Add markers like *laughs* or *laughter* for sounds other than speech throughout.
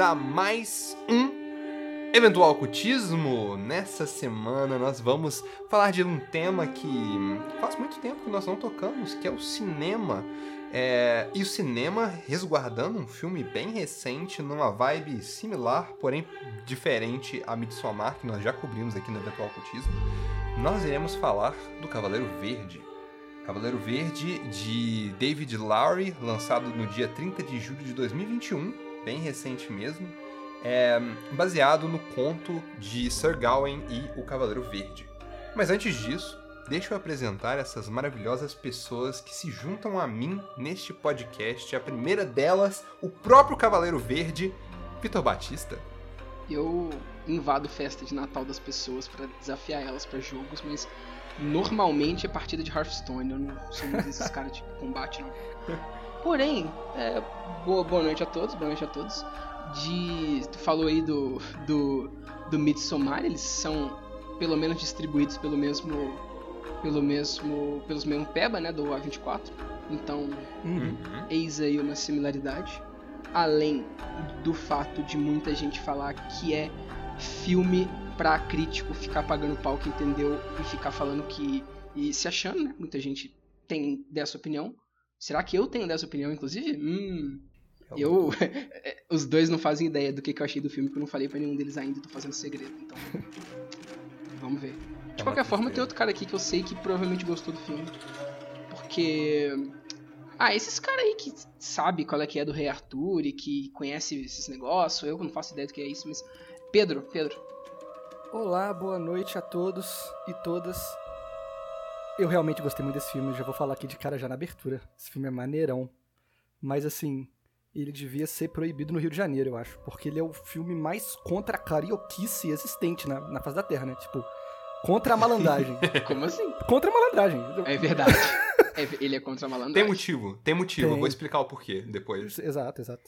a mais um Eventual Ocultismo. Nessa semana nós vamos falar de um tema que faz muito tempo que nós não tocamos, que é o cinema. É... E o cinema resguardando um filme bem recente, numa vibe similar, porém diferente a Midsommar, que nós já cobrimos aqui no Eventual Ocultismo. Nós iremos falar do Cavaleiro Verde. Cavaleiro Verde de David Lowry, lançado no dia 30 de julho de 2021, bem recente mesmo, é baseado no conto de Sir Gawain e o Cavaleiro Verde. Mas antes disso, deixa eu apresentar essas maravilhosas pessoas que se juntam a mim neste podcast. A primeira delas, o próprio Cavaleiro Verde, Vitor Batista. Eu invado festa de Natal das pessoas para desafiar elas para jogos, mas normalmente é partida de Hearthstone. Eu não sou muito desses *laughs* caras de combate, não. Porém, é, boa, boa noite a todos, boa noite a todos. De, tu falou aí do, do, do Midsommar, eles são pelo menos distribuídos pelo mesmo pelo mesmo pelos mesmo PEBA, né, do A24. Então, Uhum. eis aí uma similaridade. Além do fato de muita gente falar que é filme pra crítico ficar pagando pau que entendeu e ficar falando que. e se achando, né? Muita gente tem dessa opinião. Será que eu tenho dessa opinião, inclusive? Hum. Eu. *laughs* Os dois não fazem ideia do que, que eu achei do filme, porque eu não falei pra nenhum deles ainda, tô fazendo segredo. Então. Vamos ver. De É qualquer forma, tem outro cara aqui que eu sei que provavelmente gostou do filme. Porque. Ah, esses caras aí que sabe qual é que é do Rei Arthur e que conhece esses negócios, eu não faço ideia do que é isso, mas. Pedro, Pedro, Olá, boa noite a todos e todas. Eu realmente gostei muito desse filme, já vou falar aqui de cara já na abertura. Esse filme é maneirão. Mas assim, ele devia ser proibido no Rio de Janeiro, eu acho. Porque ele é o filme mais contra a carioquice existente na, na face da Terra, né? Tipo, contra a malandragem. *laughs* como assim? contra a malandragem. É verdade. É- ele é contra a malandragem. Tem motivo, tem motivo. Eu Tem. vou explicar o porquê depois. Exato, exato.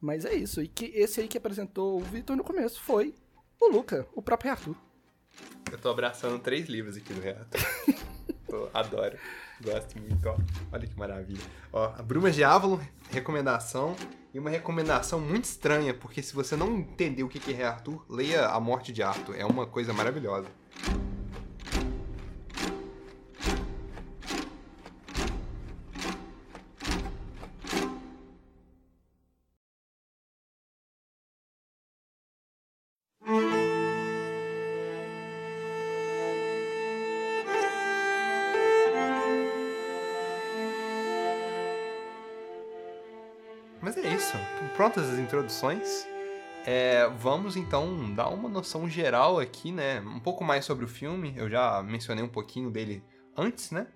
Mas é isso. E que esse aí que apresentou o Vitor no começo foi o Luca, o próprio Arthur. Eu tô abraçando três livros aqui do Reato. *laughs* Tô- adoro. Gosto muito, ó. Olha que maravilha. Ó, a Brumas de recomendação. E uma recomendação muito estranha, porque se você não entender o que é Arthur, leia A Morte de Arthur. É uma coisa maravilhosa. Prontas as introduções. É, vamos então dar uma noção geral aqui, né? Um pouco mais sobre o filme. Eu já mencionei um pouquinho dele antes, né?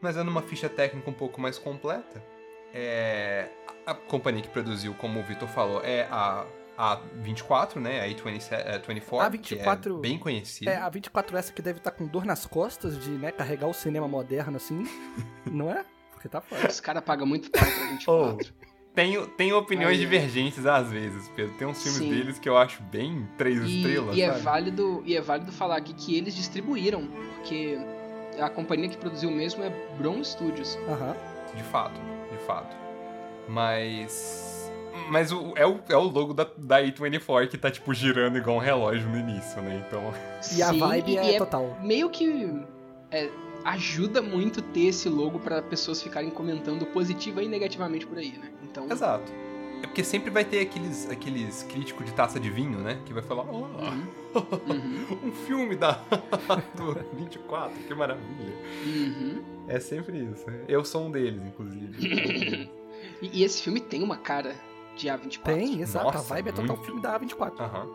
Mas dando uma ficha técnica um pouco mais completa. É, a a companhia que produziu, como o Vitor falou, é a A24, né? A A24, é, 24, que A24 é bem conhecida. É, a 24 essa que deve estar com dor nas costas de, né, carregar o cinema moderno assim, *laughs* não é? Porque tá foda. Os caras pagam muito pau pra 24. Tenho, tenho opiniões ai. divergentes às vezes, Pedro. Tem uns filmes Sim. deles que eu acho bem três E, estrelas, e é sabe? válido, e é válido falar aqui que eles distribuíram, porque a companhia que produziu mesmo é Bron Studios. De fato, de fato. Mas. Mas o, é, o, é o logo da, da A24 que tá, tipo, girando igual um relógio no início, né? Então. E a Sim, vibe e é, total. meio que é, ajuda muito ter esse logo pra pessoas ficarem comentando positiva e negativamente por aí, né? Então, Exato. É porque sempre vai ter aqueles, aqueles críticos de taça de vinho, né? Que vai falar, oh, Uhum. *laughs* Um filme da *laughs* do 24, que maravilha. uhum. É sempre isso. Eu sou um deles, inclusive. *laughs* E, e esse filme tem uma cara de A24. Tem, exato. Nossa, a vibe é total muito. filme da A24. Aham.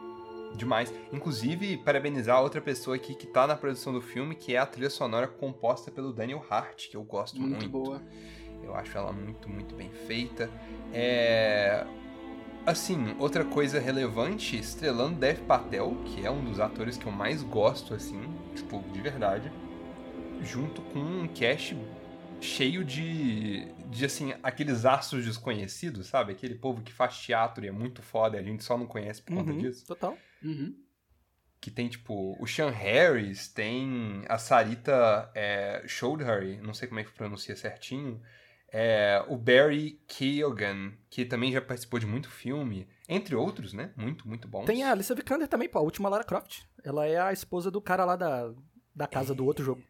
Demais. Inclusive, parabenizar outra pessoa aqui que tá na produção do filme, que é a trilha sonora composta pelo Daniel Hart, que eu gosto muito. Muito boa. Eu acho ela muito, muito bem feita. É. Assim, outra coisa relevante, estrelando Dev Patel, que é um dos atores que eu mais gosto, assim, tipo, de verdade, junto com um cast cheio de, de assim, aqueles astros desconhecidos, sabe? Aquele povo que faz teatro e é muito foda e a gente só não conhece por conta Uhum, disso. Total. Uhum. Que tem, tipo, o Sean Harris, tem a Sarita é, Choudhury, não sei como é que pronuncia certinho, É, o Barry Keoghan, que também já participou de muito filme, entre outros, né? Muito, muito bons. Tem a Alicia Vikander também, pô, a última Lara Croft. Ela é a esposa do cara lá da, da casa do outro jogo.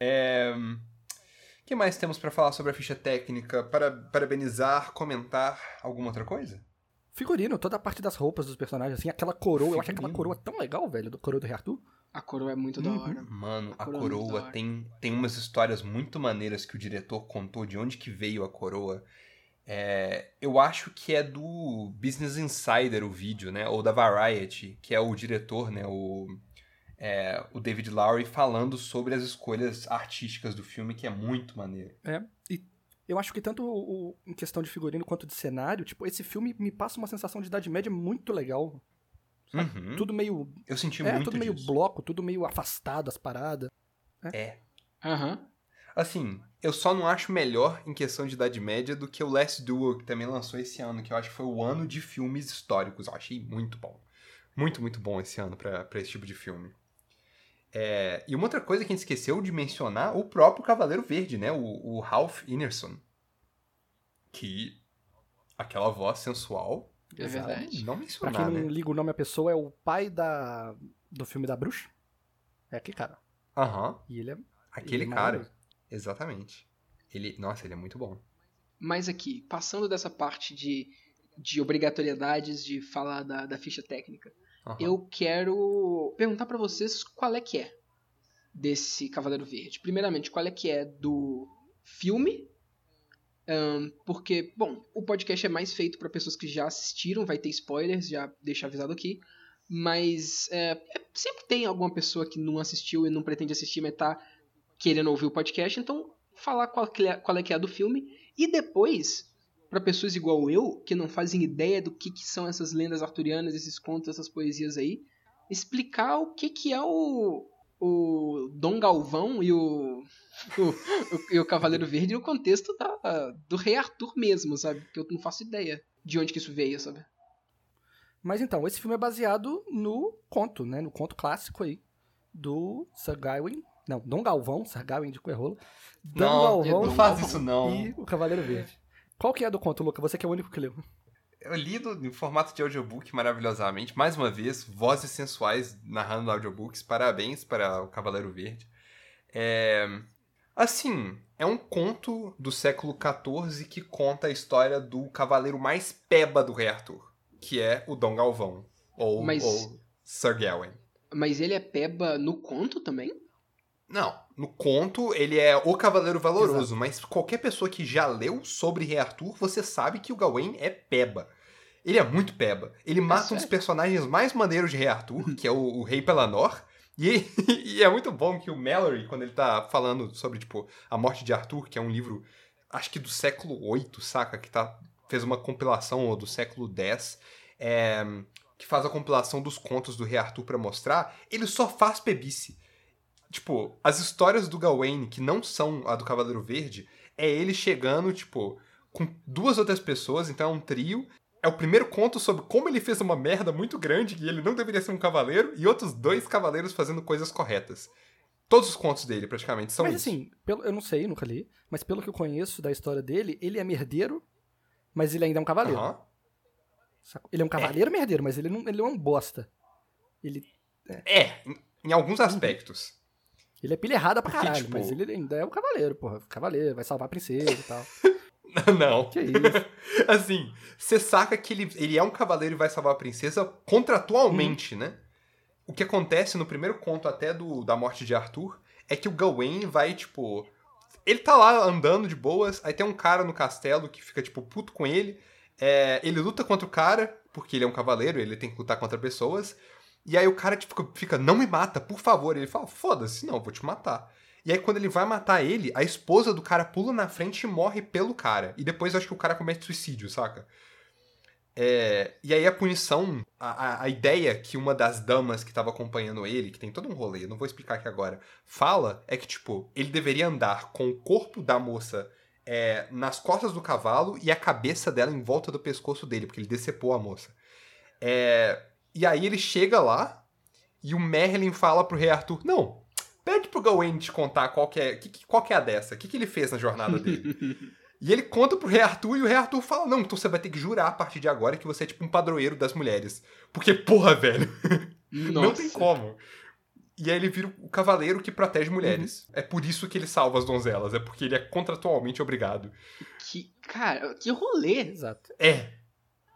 É... O que mais temos pra falar sobre a ficha técnica? Para parabenizar, comentar, alguma outra coisa? Figurino, toda a parte das roupas dos personagens, assim, aquela coroa, eu acho aquela Figurino. coroa tão legal, velho, do coroa do Rei Arthur. A coroa é muito da Uhum. hora. Mano, a A coroa é da coroa hora. tem, tem umas histórias muito maneiras que o diretor contou de onde que veio a coroa. É, eu acho que é do Business Insider o vídeo, né? Ou da Variety, que é o diretor, né? O, é, o David Lowery falando sobre as escolhas artísticas do filme, que é muito maneiro. Eu acho que tanto o- em questão de figurino quanto de cenário, tipo, esse filme me passa uma sensação de Idade Média muito legal. Uhum. Tudo meio. Eu senti É, muito tudo meio disso. bloco, tudo meio afastado as paradas. É. Aham. Assim, eu só não acho melhor em questão de Idade Média do que o Last Duel, que também lançou esse ano, que eu acho que foi o ano de filmes históricos. Eu achei muito bom. Muito, muito bom esse ano pra pra esse tipo de filme. É, e uma outra coisa que a gente esqueceu de mencionar, o próprio Cavaleiro Verde, né? O, o Ralph Ineson. Que aquela voz sensual, É verdade. não Pra quem não né? liga o nome à pessoa, é o pai da do filme da bruxa. É aquele cara. Aham, E ele é. aquele ele é cara. Exatamente. Ele, nossa, ele é muito bom. Mas aqui, passando dessa parte de, de obrigatoriedades de falar da, da ficha técnica, Aham. eu quero perguntar pra vocês qual é que é desse Cavaleiro Verde. Primeiramente, qual é que é do filme? Ahn, porque, bom, o podcast é mais feito pra pessoas que já assistiram, vai ter spoilers, já deixa avisado aqui. Mas é, é- sempre tem alguma pessoa que não assistiu e não pretende assistir, mas tá querendo ouvir o podcast, então falar qual, é, qual é que é a do filme. E depois, pra pessoas igual eu, que não fazem ideia do que, que são essas lendas arturianas, esses contos, essas poesias aí, explicar o que, que é o, o Dom Galvão e o, o, o- e o Cavaleiro Verde no contexto da, do Rei Arthur mesmo, sabe? Que eu não faço ideia de onde que isso veio, sabe? Mas então, esse filme é baseado no conto, né? No conto clássico aí do Sir Gawain. Não, Dom Galvão, Sir Gawain de Coerrola. Dom Não, Galvão não faz isso não. e o Cavaleiro Verde. Qual que é do conto, Luca? Você que é o único que leu. Eu li do- em formato de audiobook maravilhosamente. Mais uma vez, vozes sensuais narrando audiobooks. Parabéns para o Cavaleiro Verde. É... Assim, é um conto do século XIV que conta a história do cavaleiro mais peba do Rei Arthur, que é o Dom Galvão, ou, Mas- ou Sir Gawain. Mas ele é peba no conto também? Não, no conto ele é o Cavaleiro Valoroso, mas qualquer pessoa que já leu sobre Rei Arthur, você sabe que o Gawain é peba. Ele é muito peba. Ele mata um dos personagens mais maneiros de Rei Arthur, que é o, o Rei Pelanor. E, *laughs* e é muito bom que o Mallory, quando ele tá falando sobre, tipo, a morte de Arthur, que é um livro, acho que do século VIII, saca? Que tá, fez uma compilação, ou do século X, é, que faz a compilação dos contos do Rei Arthur pra mostrar, ele só faz pebice. Tipo, as histórias do Gawain, que não são a do Cavaleiro Verde, é ele chegando, tipo, com duas outras pessoas, então é um trio. É o primeiro conto sobre como ele fez uma merda muito grande e ele não deveria ser um cavaleiro, e outros dois cavaleiros fazendo coisas corretas. Todos os contos dele, praticamente, são mas isso. assim, pelo, eu não sei, nunca li, mas pelo que eu conheço da história dele, ele é merdeiro, mas ele ainda é um cavaleiro. Sacou? Ele é um cavaleiro merdeiro, mas ele não, ele não é um bosta. Ele, É, em, em alguns aspectos. Ele é pilha errada pra Porque, caralho, tipo- mas ele ainda é um cavaleiro, porra. Cavaleiro, vai salvar a princesa e tal. *laughs* não. Que isso? *laughs* Assim, você saca que ele, ele é um cavaleiro e vai salvar a princesa contratualmente, né? O que acontece no primeiro conto até do, da morte de Arthur é que o Gawain vai, tipo. Ele tá lá andando de boas, aí tem um cara no castelo que fica, tipo, puto com ele. É, ele luta contra o cara, porque ele é um cavaleiro, ele tem que lutar contra pessoas. E aí o cara tipo, fica, não me mata, por favor. Ele fala, foda-se, não, vou te matar. E aí quando ele vai matar ele, a esposa do cara pula na frente e morre pelo cara. E depois acho que o cara comete suicídio, saca? É, e aí a punição, a, a, ideia que uma das damas que tava acompanhando ele, que tem todo um rolê, não vou explicar aqui agora, fala é que, tipo, ele deveria andar com o corpo da moça é, nas costas do cavalo e a cabeça dela em volta do pescoço dele, porque ele decepou a moça. É, e aí ele chega lá e o Merlin fala pro rei Arthur: Não, pede pro Gawain te contar qual que é, que, qual que é a dessa, o que, que ele fez na jornada dele. *laughs* e ele conta pro rei Arthur e o rei Arthur fala, não, então você vai ter que jurar a partir de agora que você é tipo um padroeiro das mulheres. Porque, porra, velho, *laughs* não tem como. E aí ele vira o cavaleiro que protege mulheres. É por isso que ele salva as donzelas, é porque ele é contratualmente obrigado. Que, cara, que rolê. Exato. É,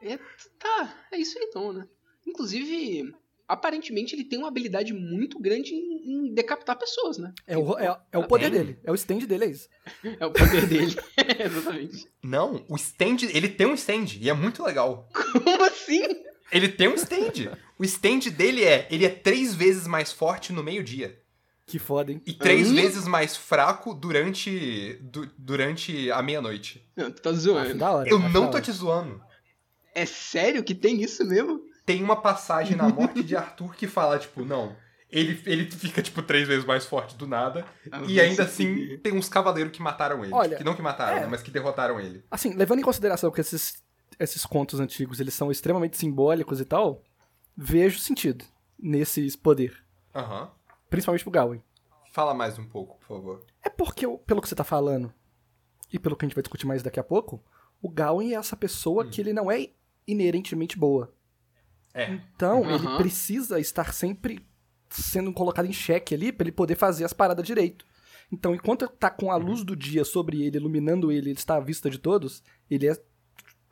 É, tá, é isso aí então, né? Inclusive, aparentemente ele tem uma habilidade muito grande em, em decapitar pessoas, né? É o, é, é o poder Tem. dele. É o stand dele, é isso. *laughs* É o poder dele. *laughs* Exatamente. não, o stand, ele tem um stand e é muito legal. Como assim? Ele tem um stand. O stand dele é, ele é três vezes mais forte no meio-dia. Que foda, hein? E três Hum? vezes mais fraco durante, du- durante a meia-noite. Não, tu tá Acho zoando. da hora. Eu não tô te zoando. É sério que tem isso mesmo? Tem uma passagem na morte de *laughs* Arthur que fala, tipo, não. Ele, ele fica, tipo, três vezes mais forte do nada. Ah, e ainda assim, fuder. tem uns cavaleiros que mataram ele. Olha, que não que mataram, é. né, mas que derrotaram ele. Assim, levando em consideração que esses, esses contos antigos eles são extremamente simbólicos e tal, vejo sentido nesses poder. Aham. Principalmente pro Gawain. Fala mais um pouco, por favor. É porque, pelo que você tá falando, e pelo que a gente vai discutir mais daqui a pouco, o Gawain é essa pessoa que ele não é inerentemente boa. É. Então, Aham. ele precisa estar sempre sendo colocado em xeque ali pra ele poder fazer as paradas direito. Então, enquanto tá com a luz do dia sobre ele, iluminando ele, ele está à vista de todos, ele é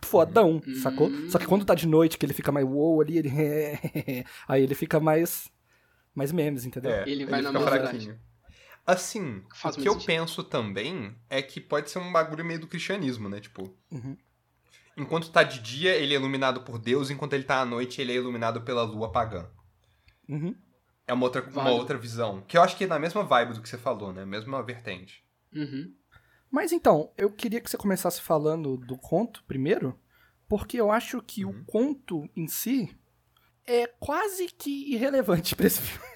fodão, sacou? Só que quando tá de noite, que ele fica mais wow ali, ele *laughs* aí ele fica mais mais memes, entendeu? É, Ele vai na fica maldade. fraquinho. Assim, Faz o que eu sentido. penso também é que pode ser um bagulho meio do cristianismo, né? Tipo, Uhum. Enquanto tá de dia, ele é iluminado por Deus, enquanto ele tá à noite, ele é iluminado pela lua pagã. Uhum. É uma outra, uma outra visão. Que eu acho que é na mesma vibe do que você falou, né? Mesma vertente. Uhum. Mas então, eu queria que você começasse falando do conto primeiro, porque eu acho que Uhum. o conto em si é quase que irrelevante *laughs* pra esse filme.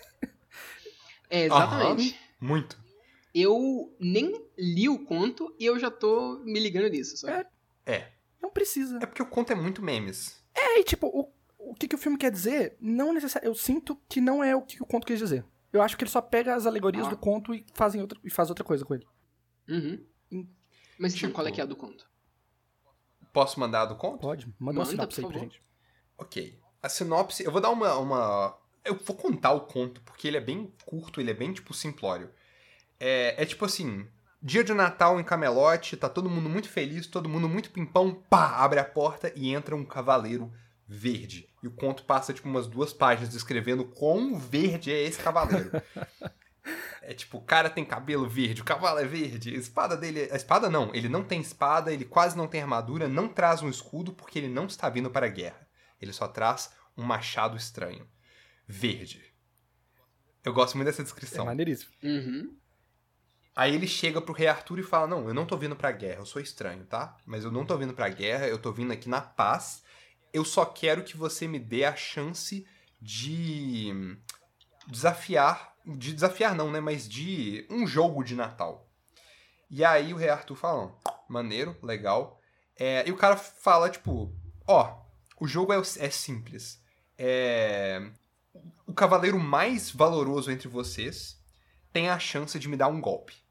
É, exatamente. Muito. Eu nem li o conto e eu já tô me ligando nisso, sabe? É. Não precisa. É porque o conto é muito memes. É, e tipo, o, o que, que o filme quer dizer, não necessariamente. Eu sinto que não é o que o conto quer dizer. Eu acho que ele só pega as alegorias Ah. do conto e, fazem outra, e faz outra coisa com ele. Uhum. Mas então, Tipo- qual é que é a do conto? Posso mandar a do conto? Pode? Manda uma Manda, sinopse por aí pra gente. Ok. A sinopse, eu vou dar uma, uma. Eu vou contar o conto, porque ele é bem curto, ele é bem, tipo, simplório. É, é tipo assim: dia de Natal em Camelote, tá todo mundo muito feliz, todo mundo muito pimpão, pá, abre a porta e entra um cavaleiro verde. E o conto passa, tipo, umas duas páginas descrevendo quão verde é esse cavaleiro. *laughs* É tipo, o cara tem cabelo verde, o cavalo é verde, a espada dele. A espada não, ele não tem espada, ele quase não tem armadura, não traz um escudo porque ele não está vindo para a guerra. Ele só traz um machado estranho. Verde. Eu gosto muito dessa É descrição. maneiríssimo. Uhum. Aí ele chega pro rei Arthur e fala: Não, eu não tô vindo pra guerra, eu sou estranho, tá? Mas eu não tô vindo pra guerra, eu tô vindo aqui na paz. Eu só quero que você me dê a chance de desafiar. De desafiar, não, né? Mas de um jogo de Natal. E aí o rei Arthur fala: "Não, Maneiro, legal. É, e o cara fala, tipo: Ó, o jogo é, é simples. É. O cavaleiro mais valoroso entre vocês tem a chance de me dar um golpe.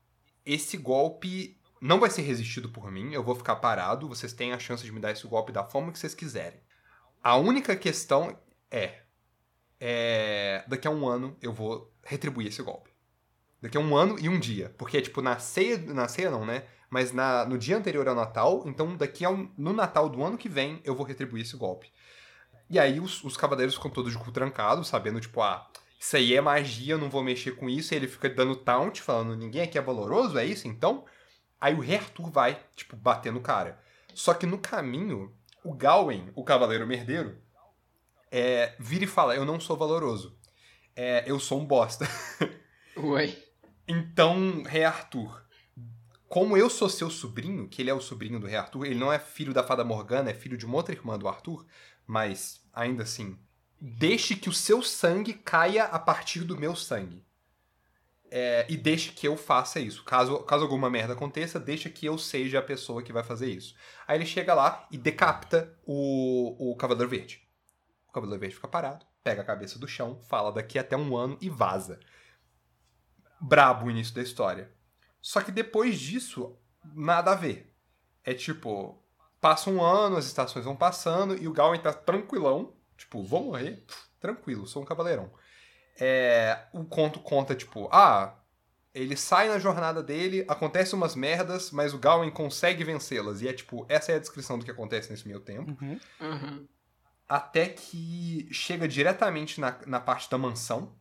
Esse golpe não vai ser resistido por mim, eu vou ficar parado, vocês têm a chance de me dar esse golpe da forma que vocês quiserem. A única questão é, é daqui a um ano eu vou retribuir esse golpe. Daqui a um ano e um dia, porque tipo na ceia, na ceia não, né? Mas na, no dia anterior ao Natal, então daqui a um, no Natal do ano que vem eu vou retribuir esse golpe. E aí os, os cavaleiros ficam todos de cu trancado, sabendo tipo, ah, isso aí é magia, eu não vou mexer com isso. E ele fica dando taunt, falando, ninguém aqui é valoroso, é isso então? Aí o rei Arthur vai, tipo, bater no cara. Só que no caminho, o Gawain, o cavaleiro merdeiro, é, vira e fala, eu não sou valoroso. É, eu sou um bosta. *laughs* Ué. Então, rei Arthur, como eu sou seu sobrinho, que ele é o sobrinho do rei Arthur, ele não é filho da fada Morgana, é filho de uma outra irmã do Arthur, mas ainda assim, deixe que o seu sangue caia a partir do meu sangue. É, e deixe que eu faça isso. Caso, caso alguma merda aconteça, deixa que eu seja a pessoa que vai fazer isso. Aí ele chega lá e decapita o, o Cavaleiro Verde. O Cavaleiro Verde fica parado, pega a cabeça do chão, fala daqui até um ano e vaza. brabo o início da história. Só que depois disso, nada a ver. É tipo, passa um ano, as estações vão passando e o Gawain tá tranquilão. Tipo, vou morrer, tranquilo, sou um cavaleirão. É, o conto conta, tipo, ah, ele sai na jornada dele, acontece umas merdas, mas o Gawain consegue vencê-las. E é tipo, essa é a descrição do que acontece nesse meio tempo. Uhum. Uhum. Até que chega diretamente na, na parte da mansão.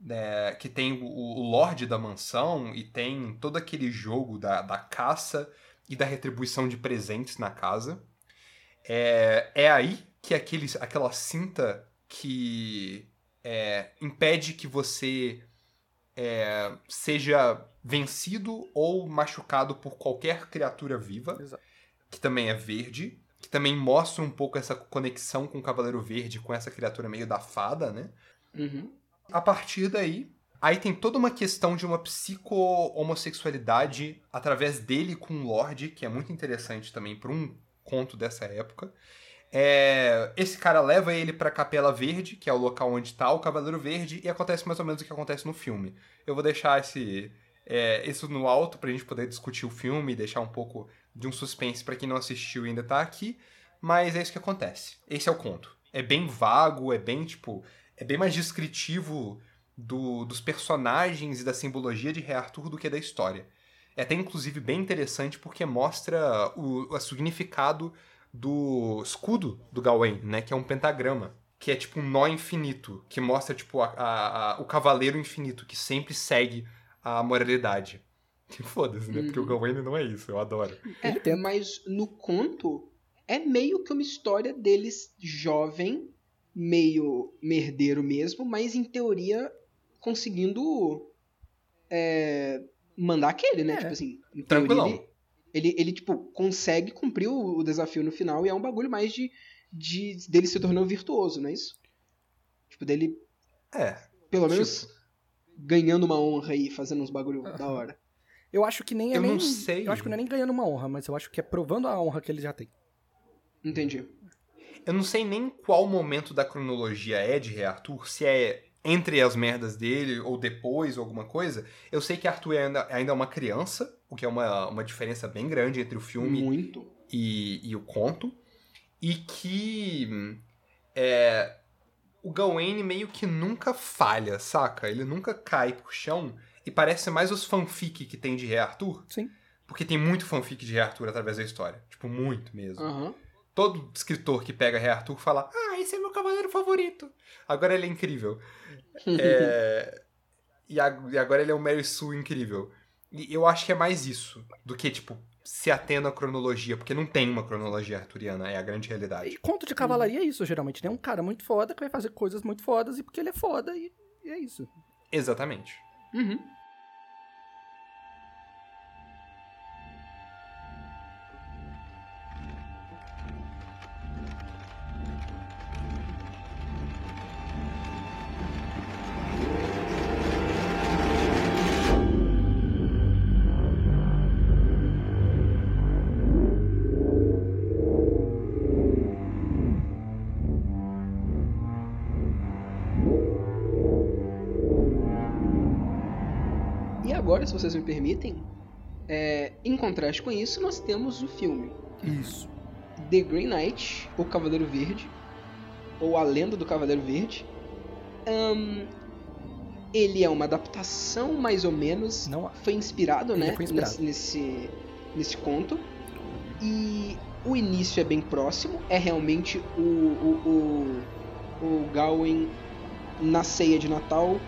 né, que tem o, o Lorde da mansão e tem todo aquele jogo da, da caça e da retribuição de presentes na casa. É, é aí que aquele, aquela cinta que é, impede que você é, seja vencido ou machucado por qualquer criatura viva, Exato. que também é verde, que também mostra um pouco essa conexão com o Cavaleiro Verde, com essa criatura meio da fada, né? Uhum. A partir daí, aí tem toda uma questão de uma psico-homossexualidade através dele com o Lorde, que é muito interessante também para um conto dessa época. É, esse cara leva ele pra Capela Verde, que é o local onde tá o Cavaleiro Verde, e acontece mais ou menos o que acontece no filme. Eu vou deixar esse, é, isso no alto pra gente poder discutir o filme e deixar um pouco de um suspense pra quem não assistiu e ainda tá aqui, mas é isso que acontece. Esse é o conto. É bem vago, é bem, tipo, é bem mais descritivo do- dos personagens e da simbologia de Rei Arthur do que da história. É até, inclusive, bem interessante porque mostra o, o significado do escudo do Gawain, né? Que é um pentagrama. Que é tipo um nó infinito. Que mostra, tipo, a, a- a- o cavaleiro infinito, que sempre segue a moralidade. *laughs* Que foda-se, né? Porque o Gawain não é isso, eu adoro. É, mas no conto é meio que uma história deles jovem, meio merdeiro mesmo, mas em teoria conseguindo é, mandar aquele, né? É. Tipo assim, em Tranquilão. teoria, ele, ele, ele, tipo, consegue cumprir o, o desafio no final e é um bagulho mais de, de dele se tornando virtuoso, não é isso? Tipo, dele, É. pelo menos, Tipo, ganhando uma honra aí, fazendo uns bagulho da hora. Eu acho que nem é Eu nem. não sei. Eu acho que não é nem ganhando uma honra, mas eu acho que é provando a honra que ele já tem. Entendi. eu não sei nem qual momento da cronologia é de Rei Arthur, se é entre as merdas dele ou depois ou alguma coisa. Eu sei que Arthur ainda, ainda é uma criança, o que é uma, uma diferença bem grande entre o filme e, e o conto. E que é, o Gawain meio que nunca falha, saca? Ele nunca cai pro chão. E parece mais os fanfic que tem de Rei Arthur. Sim. Porque tem muito fanfic de Rei Arthur através da história. Tipo, muito mesmo. Aham. Todo escritor que pega Rei Arthur fala: Ah, esse é meu cavaleiro favorito. Agora ele é incrível. É, *laughs* e, a- e agora ele é um Mary Sue incrível. E eu acho que é mais isso do que, tipo, se atendo à cronologia, porque não tem uma cronologia arturiana, é a grande E realidade. conto de cavalaria é isso, geralmente. Né? É um cara muito foda que vai fazer coisas muito fodas e porque ele é foda e, e é isso. Exatamente. Uhum. Vocês me permitem, é, em contraste com isso, nós temos o filme Isso. The Green Knight, o Cavaleiro Verde, ou A Lenda do Cavaleiro Verde. Ahn, ele é uma adaptação, mais ou menos. Não, Foi inspirado, Ele né? foi inspirado. Nesse, nesse, nesse conto. E o início é bem próximo. É realmente o, o, o, o Gawain na ceia de Natal,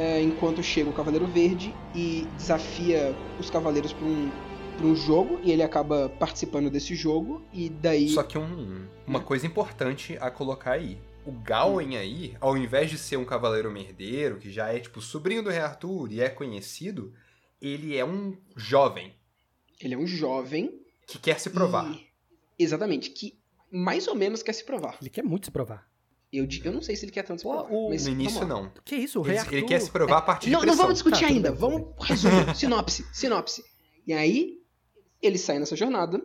é, enquanto chega o Cavaleiro Verde e desafia os cavaleiros para um, pra um jogo. E ele acaba participando desse jogo. E daí. Só que um- uma coisa importante a colocar aí. O Gawain aí, ao invés de ser um cavaleiro merdeiro, que já é, tipo, sobrinho do Rei Arthur e é conhecido, ele é um jovem Ele é um jovem. que quer se provar. e- exatamente. Que mais ou menos quer se provar. ele quer muito se provar. Eu, eu não sei se ele quer tanto se provar. o- mas No início, não. Que isso, o Ele, Arthur... ele quer se provar a partir de Não, não pressão. vamos discutir Tá, ainda. Vamos resumir. *laughs* sinopse, sinopse. E aí, ele sai nessa jornada.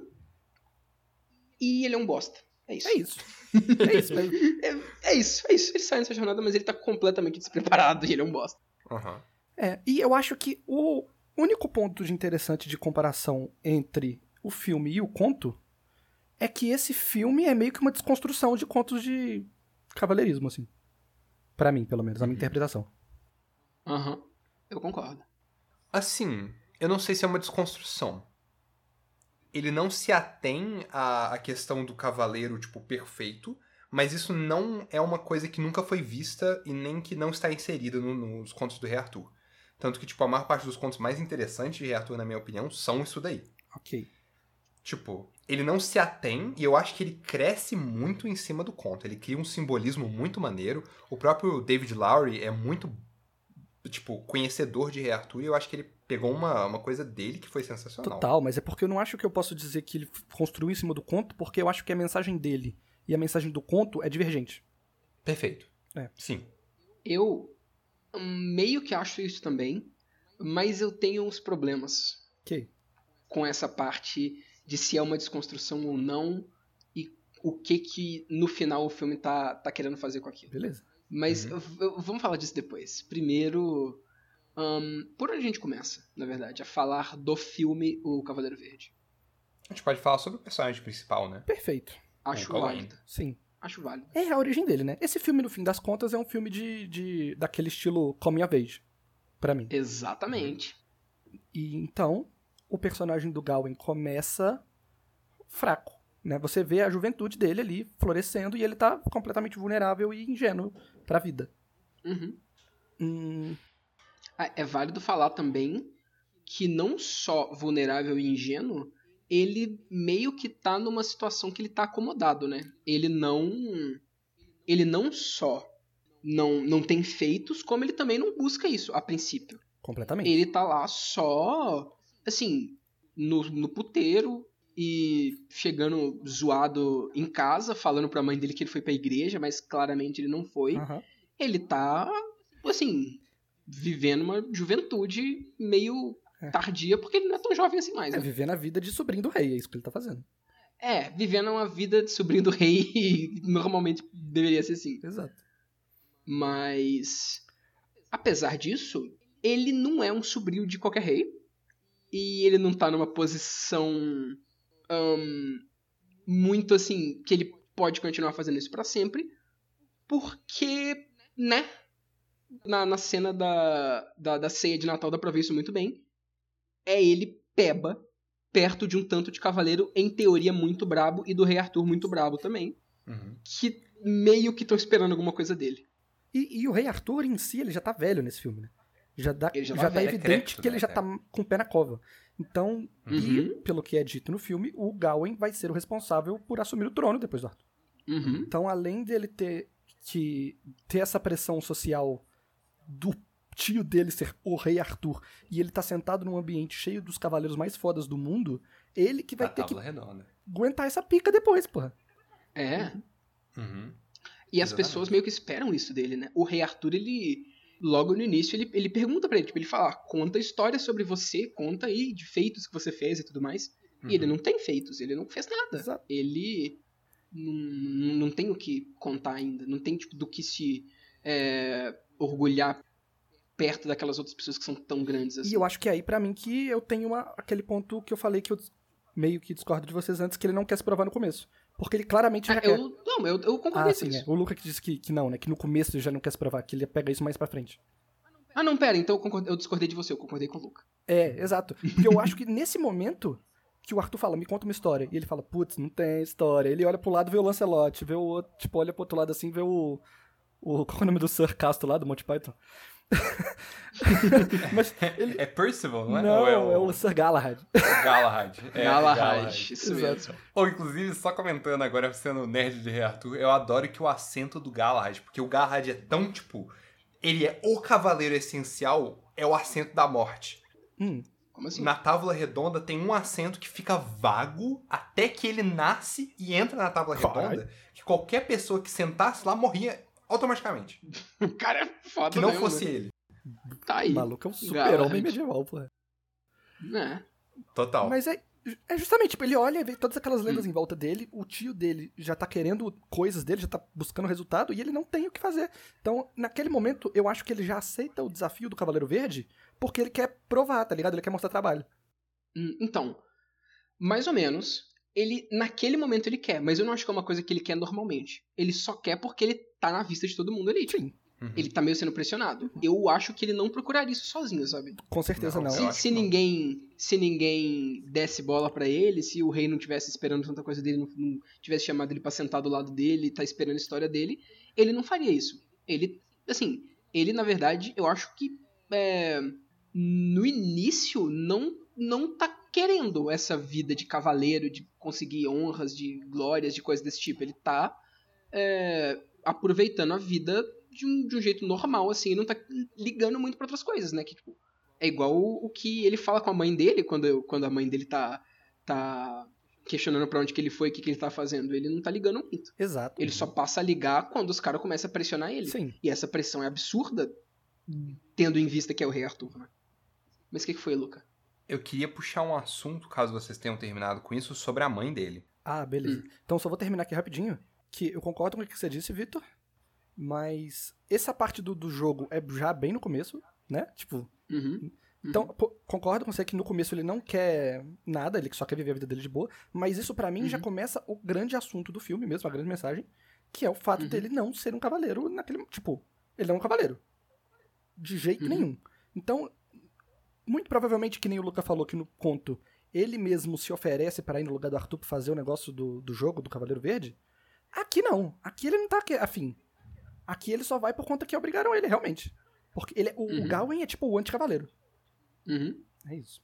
E ele é um bosta. É isso. É isso. É isso. *laughs* É, é isso, é isso. Ele sai nessa jornada, mas ele tá completamente despreparado e ele é um bosta. Aham. É, e eu acho que o único ponto de interessante de comparação entre o filme e o conto é que esse filme é meio que uma desconstrução de contos de cavaleirismo, assim. Pra mim, pelo menos, a minha Uhum. interpretação. Aham. Eu concordo. Assim, eu não sei se é uma desconstrução. Ele não se atém à, à questão do cavaleiro, tipo, perfeito, mas isso não é uma coisa que nunca foi vista e nem que não está inserida no- nos contos do Rei Arthur. Tanto que, tipo, a maior parte dos contos mais interessantes de Rei Arthur, na minha opinião, são isso daí. Ok. Tipo, ele não se atém e eu acho que ele cresce muito em cima do conto. Ele cria um simbolismo muito maneiro. O próprio David Lowry é muito, tipo, conhecedor de Rei Arthur e eu acho que ele pegou uma, uma coisa dele que foi sensacional. Total, mas é porque eu não acho que eu posso dizer que ele construiu em cima do conto, porque eu acho que a mensagem dele e a mensagem do conto é divergente. Perfeito. É. Sim. Eu meio que acho isso também, mas eu tenho uns problemas Ok. com essa parte de se é uma desconstrução ou não e o que que no final o filme tá, tá querendo fazer com aquilo. Beleza. Mas Uhum. vamos falar disso depois. Primeiro, hum, por onde a gente começa, na verdade, a falar do filme O Cavaleiro Verde? A gente pode falar sobre o personagem principal, né? Perfeito. Acho é? válido. Sim. Acho válido. É a origem dele, né? Esse filme, no fim das contas, é um filme de, de daquele estilo coming of age. Pra mim. Exatamente. E então, o personagem do Gawain começa fraco, né? Você vê a juventude dele ali florescendo e ele tá completamente vulnerável e ingênuo pra vida. Uhum. Hum, Ah, É válido falar também que não só vulnerável e ingênuo, ele meio que tá numa situação que ele tá acomodado, né? Ele não ele não só não não tem feitos, como ele também não busca isso a princípio. completamente. Ele tá lá só assim, no, no puteiro e chegando zoado em casa, falando pra mãe dele que ele foi pra igreja, mas claramente ele não foi Aham. ele tá, assim, vivendo uma juventude meio É. tardia, porque ele não é tão jovem assim mais, É né? vivendo a vida de sobrinho do rei, é isso que ele tá fazendo. É, vivendo uma vida de sobrinho do rei, *laughs* normalmente deveria ser assim. Exato. Mas, apesar disso, ele não é um sobrinho de qualquer rei, e ele não tá numa posição ahn, muito assim, que ele pode continuar fazendo isso pra sempre, porque, né, na, na cena da, da, da ceia de Natal dá pra ver isso muito bem, é ele peba perto de um tanto de cavaleiro, em teoria, muito brabo, e do rei Arthur muito brabo também, Uhum. que meio que estão esperando alguma coisa dele. E, e o rei Arthur em si, ele já tá velho nesse filme, né? Já, dá, Ele já já, tá tá velho, é evidente que ele né, já tá com o pé na cova. Então, Uhum. e pelo que é dito no filme, o Gawain vai ser o responsável por assumir o trono depois do Arthur. Uhum. Então, além dele ter que ter essa pressão social do tio dele ser o rei Arthur e ele tá sentado num ambiente cheio dos cavaleiros mais fodas do mundo, ele que vai A ter que redonda. aguentar essa pica depois, porra. É. Uhum. E as Exatamente. pessoas meio que esperam isso dele, né? O rei Arthur, ele. Logo no início, ele, ele pergunta pra ele, tipo, ele fala, ah, conta histórias sobre você, conta aí de feitos que você fez e tudo mais. Uhum. E ele não tem feitos, ele não fez nada. Exato. Ele não, não tem o que contar ainda, não tem, tipo, do que se é, orgulhar perto daquelas outras pessoas que são tão grandes assim. E eu acho que é aí, pra mim, que eu tenho uma, aquele ponto que eu falei que eu meio que discordo de vocês antes, que ele não quer se provar no começo. Porque ele claramente já Ah, quer. eu, não, eu, eu concordei Ah, com sim, isso. é. O Luca que disse que, que não, né? Que no começo ele já não quer se provar, que ele pega isso mais pra frente. Ah, não, pera, então eu, eu discordei de você, eu concordei com o Luca. É, exato. Porque eu acho que nesse momento que o Arthur fala, me conta uma história. E ele fala, putz, não tem história. Ele olha pro lado, vê o Lancelot, vê o outro, tipo, olha pro outro lado assim, vê o. o qual é o nome do Sir Casto lá, do Monty Python? *laughs* Mas ele. É Percival, não é? Não, Ou é o Sir Galahad. Galahad. É, Galahad, isso Exato. mesmo. Ou, inclusive, só comentando agora, sendo nerd de Rei Arthur, eu adoro que o acento do Galahad, porque o Galahad é tão, tipo, ele é o cavaleiro essencial, é o acento da morte. Hum, Como assim? Na tábua redonda tem um acento que fica vago até que ele nasce e entra na tábua redonda, que qualquer pessoa que sentasse lá morria automaticamente. *laughs* O cara é foda Que não mesmo, fosse né? ele. Tá aí. o maluco é um super-homem medieval, porra. É. Total. Mas é, É justamente, tipo, ele olha e vê todas aquelas lendas em volta dele, o tio dele já tá querendo coisas dele, já tá buscando resultado, e ele não tem o que fazer. Então, naquele momento, eu acho que ele já aceita o desafio do Cavaleiro Verde, porque ele quer provar, tá ligado? Ele quer mostrar trabalho. Hum, Então, mais ou menos, ele naquele momento ele quer, mas eu não acho que é uma coisa que ele quer normalmente. Ele só quer porque ele tá na vista de todo mundo ali. tipo, Sim, Uhum. Ele tá meio sendo pressionado. Eu acho que ele não procuraria isso sozinho, sabe? com certeza Não, não. Se, se não. ninguém se ninguém desse bola pra ele, se o rei não tivesse esperando tanta coisa dele, não, não tivesse chamado ele pra sentar do lado dele, tá esperando a história dele, ele não faria isso. Ele, assim, ele na verdade, eu acho que é, no início não não tá querendo essa vida de cavaleiro, de conseguir honras, de glórias, de coisas desse tipo. Ele tá é, aproveitando a vida de um, de um jeito normal, assim, e não tá ligando muito pra outras coisas, né? Que, tipo, é igual o, o que ele fala com a mãe dele quando, quando a mãe dele tá, tá questionando pra onde que ele foi, o que, que ele tá fazendo. Ele não tá ligando muito. Exato. Ele só passa a ligar quando os caras começam a pressionar ele. Sim. E essa pressão é absurda, tendo em vista que é o Rei Arthur, né? Mas o que, que foi, Luca? Eu queria puxar um assunto, caso vocês tenham terminado com isso, sobre a mãe dele. Ah, beleza. Então só vou terminar aqui rapidinho. Que eu concordo com o que você disse, Vitor. Mas essa parte do, do jogo é já bem no começo, né? Tipo. Uhum. Então, pô, concordo com você que no começo ele não quer nada, ele só quer viver a vida dele de boa. Mas isso pra mim já Uhum. começa o grande assunto do filme mesmo, a grande mensagem. Que é o fato Uhum. dele não ser um cavaleiro naquele. Tipo, ele não é um cavaleiro. De jeito Uhum. nenhum. Então, muito provavelmente, que nem o Luca falou que no conto, ele mesmo se oferece para ir no lugar do Arthur pra fazer o negócio do, do jogo do Cavaleiro Verde. Aqui não. Aqui ele não tá que- afim. Aqui ele só vai por conta que obrigaram ele, realmente. Porque ele, é- o, o Uhum. Gawain é tipo o anti-cavaleiro. Uhum. É isso.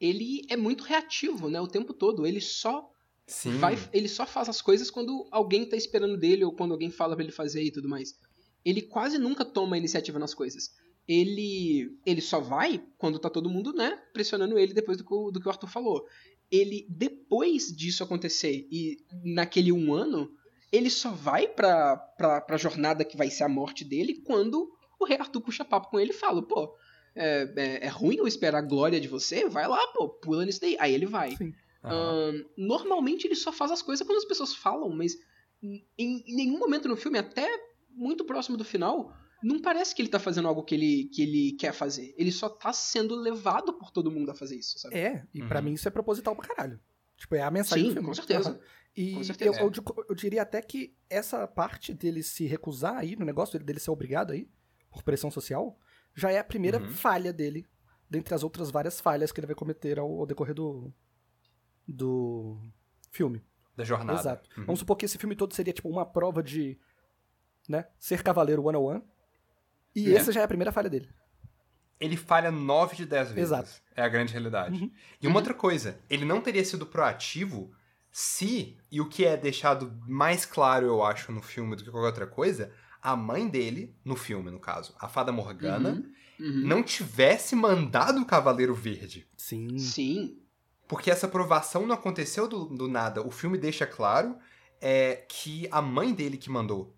Ele é muito reativo, né? O tempo todo. Ele só Sim. vai, ele só faz as coisas quando alguém tá esperando dele ou quando alguém fala pra ele fazer e tudo mais. Ele quase nunca toma iniciativa nas coisas. Ele ele só vai quando tá todo mundo, né, pressionando ele depois do que, o- do que o Arthur falou. Ele depois disso acontecer e naquele um ano, ele só vai pra, pra, pra jornada que vai ser a morte dele quando o rei Arthur puxa papo com ele e fala, pô, é, é, é ruim eu esperar a glória de você? Vai lá, pô, pula nisso daí. Aí ele vai. Ahn, normalmente ele só faz as coisas quando as pessoas falam, mas em, em nenhum momento no filme, até muito próximo do final, não parece que ele tá fazendo algo que ele, que ele quer fazer. Ele só tá sendo levado por todo mundo a fazer isso, sabe? É, e pra Uhum. mim isso é proposital pra caralho. Tipo, é a mensagem do Sim, filme. com certeza. Aham. E Com certeza. Eu, eu di- eu diria até que essa parte dele se recusar aí no negócio, dele ser obrigado aí, por pressão social, já é a primeira Uhum. falha dele, dentre as outras várias falhas que ele vai cometer ao, ao decorrer do. do filme. Da jornada. Exato. Uhum. Vamos supor que esse filme todo seria tipo uma prova de. né? Ser cavaleiro one-on-one. E É. essa já é a primeira falha dele. Ele falha 9 de 10 vezes. Exato. É a grande realidade. Uhum. E uma outra coisa, ele não teria sido proativo se, e o que é deixado mais claro, eu acho, no filme do que qualquer outra coisa, a mãe dele, no filme, no caso, a Fada Morgana, Uhum. Uhum. não tivesse mandado o Cavaleiro Verde. Sim. Sim. Porque essa aprovação não aconteceu do, do nada. O filme deixa claro é, que a mãe dele que mandou.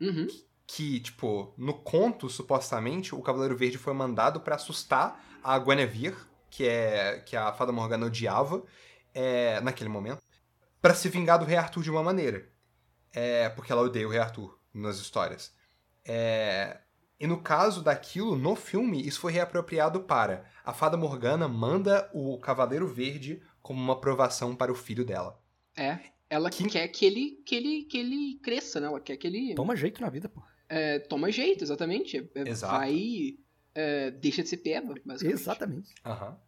Uhum. Que, tipo, no conto, supostamente, o Cavaleiro Verde foi mandado pra assustar a Guinevere, que é que a Fada Morgana odiava é, naquele momento, pra se vingar do Rei Arthur de uma maneira. É, porque ela odeia o Rei Arthur nas histórias. É, e no caso daquilo, no filme, isso foi reapropriado para a Fada Morgana manda o Cavaleiro Verde como uma aprovação para o filho dela. É. Ela Que- quer que ele, que, ele, que ele cresça, né? Ela quer que ele Toma jeito na vida, pô. É, toma jeito, exatamente. É, Exato. Vai. é, deixa de ser peba, basicamente. Exatamente. Aham.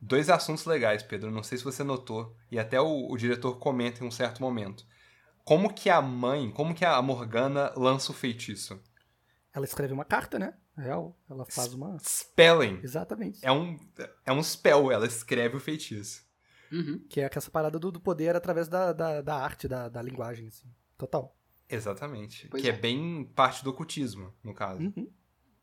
Dois assuntos legais, Pedro. Não sei se você notou, e até o, o diretor comenta em um certo momento. Como que a mãe, como que a Morgana lança o feitiço? Ela escreve uma carta, né? Real. Ela faz uma. Spelling. Exatamente. É um, é um spell, ela escreve o feitiço. Uhum. Que é essa parada do, do poder através da, da, da arte, da, da linguagem, assim. Total. Exatamente. Pois que é. é. bem parte do ocultismo, no caso. Uhum.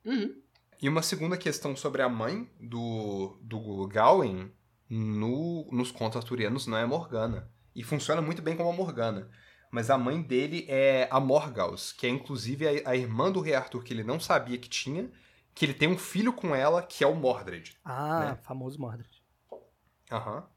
Uhum. E uma segunda questão sobre a mãe do, do Gawain no, nos contos arturianos não é a Morgana. E funciona muito bem como a Morgana. Mas a mãe dele é a Morgause, que é inclusive a, a irmã do rei Arthur que ele não sabia que tinha, que ele tem um filho com ela, que é o Mordred. Ah, Né? famoso Mordred. Aham.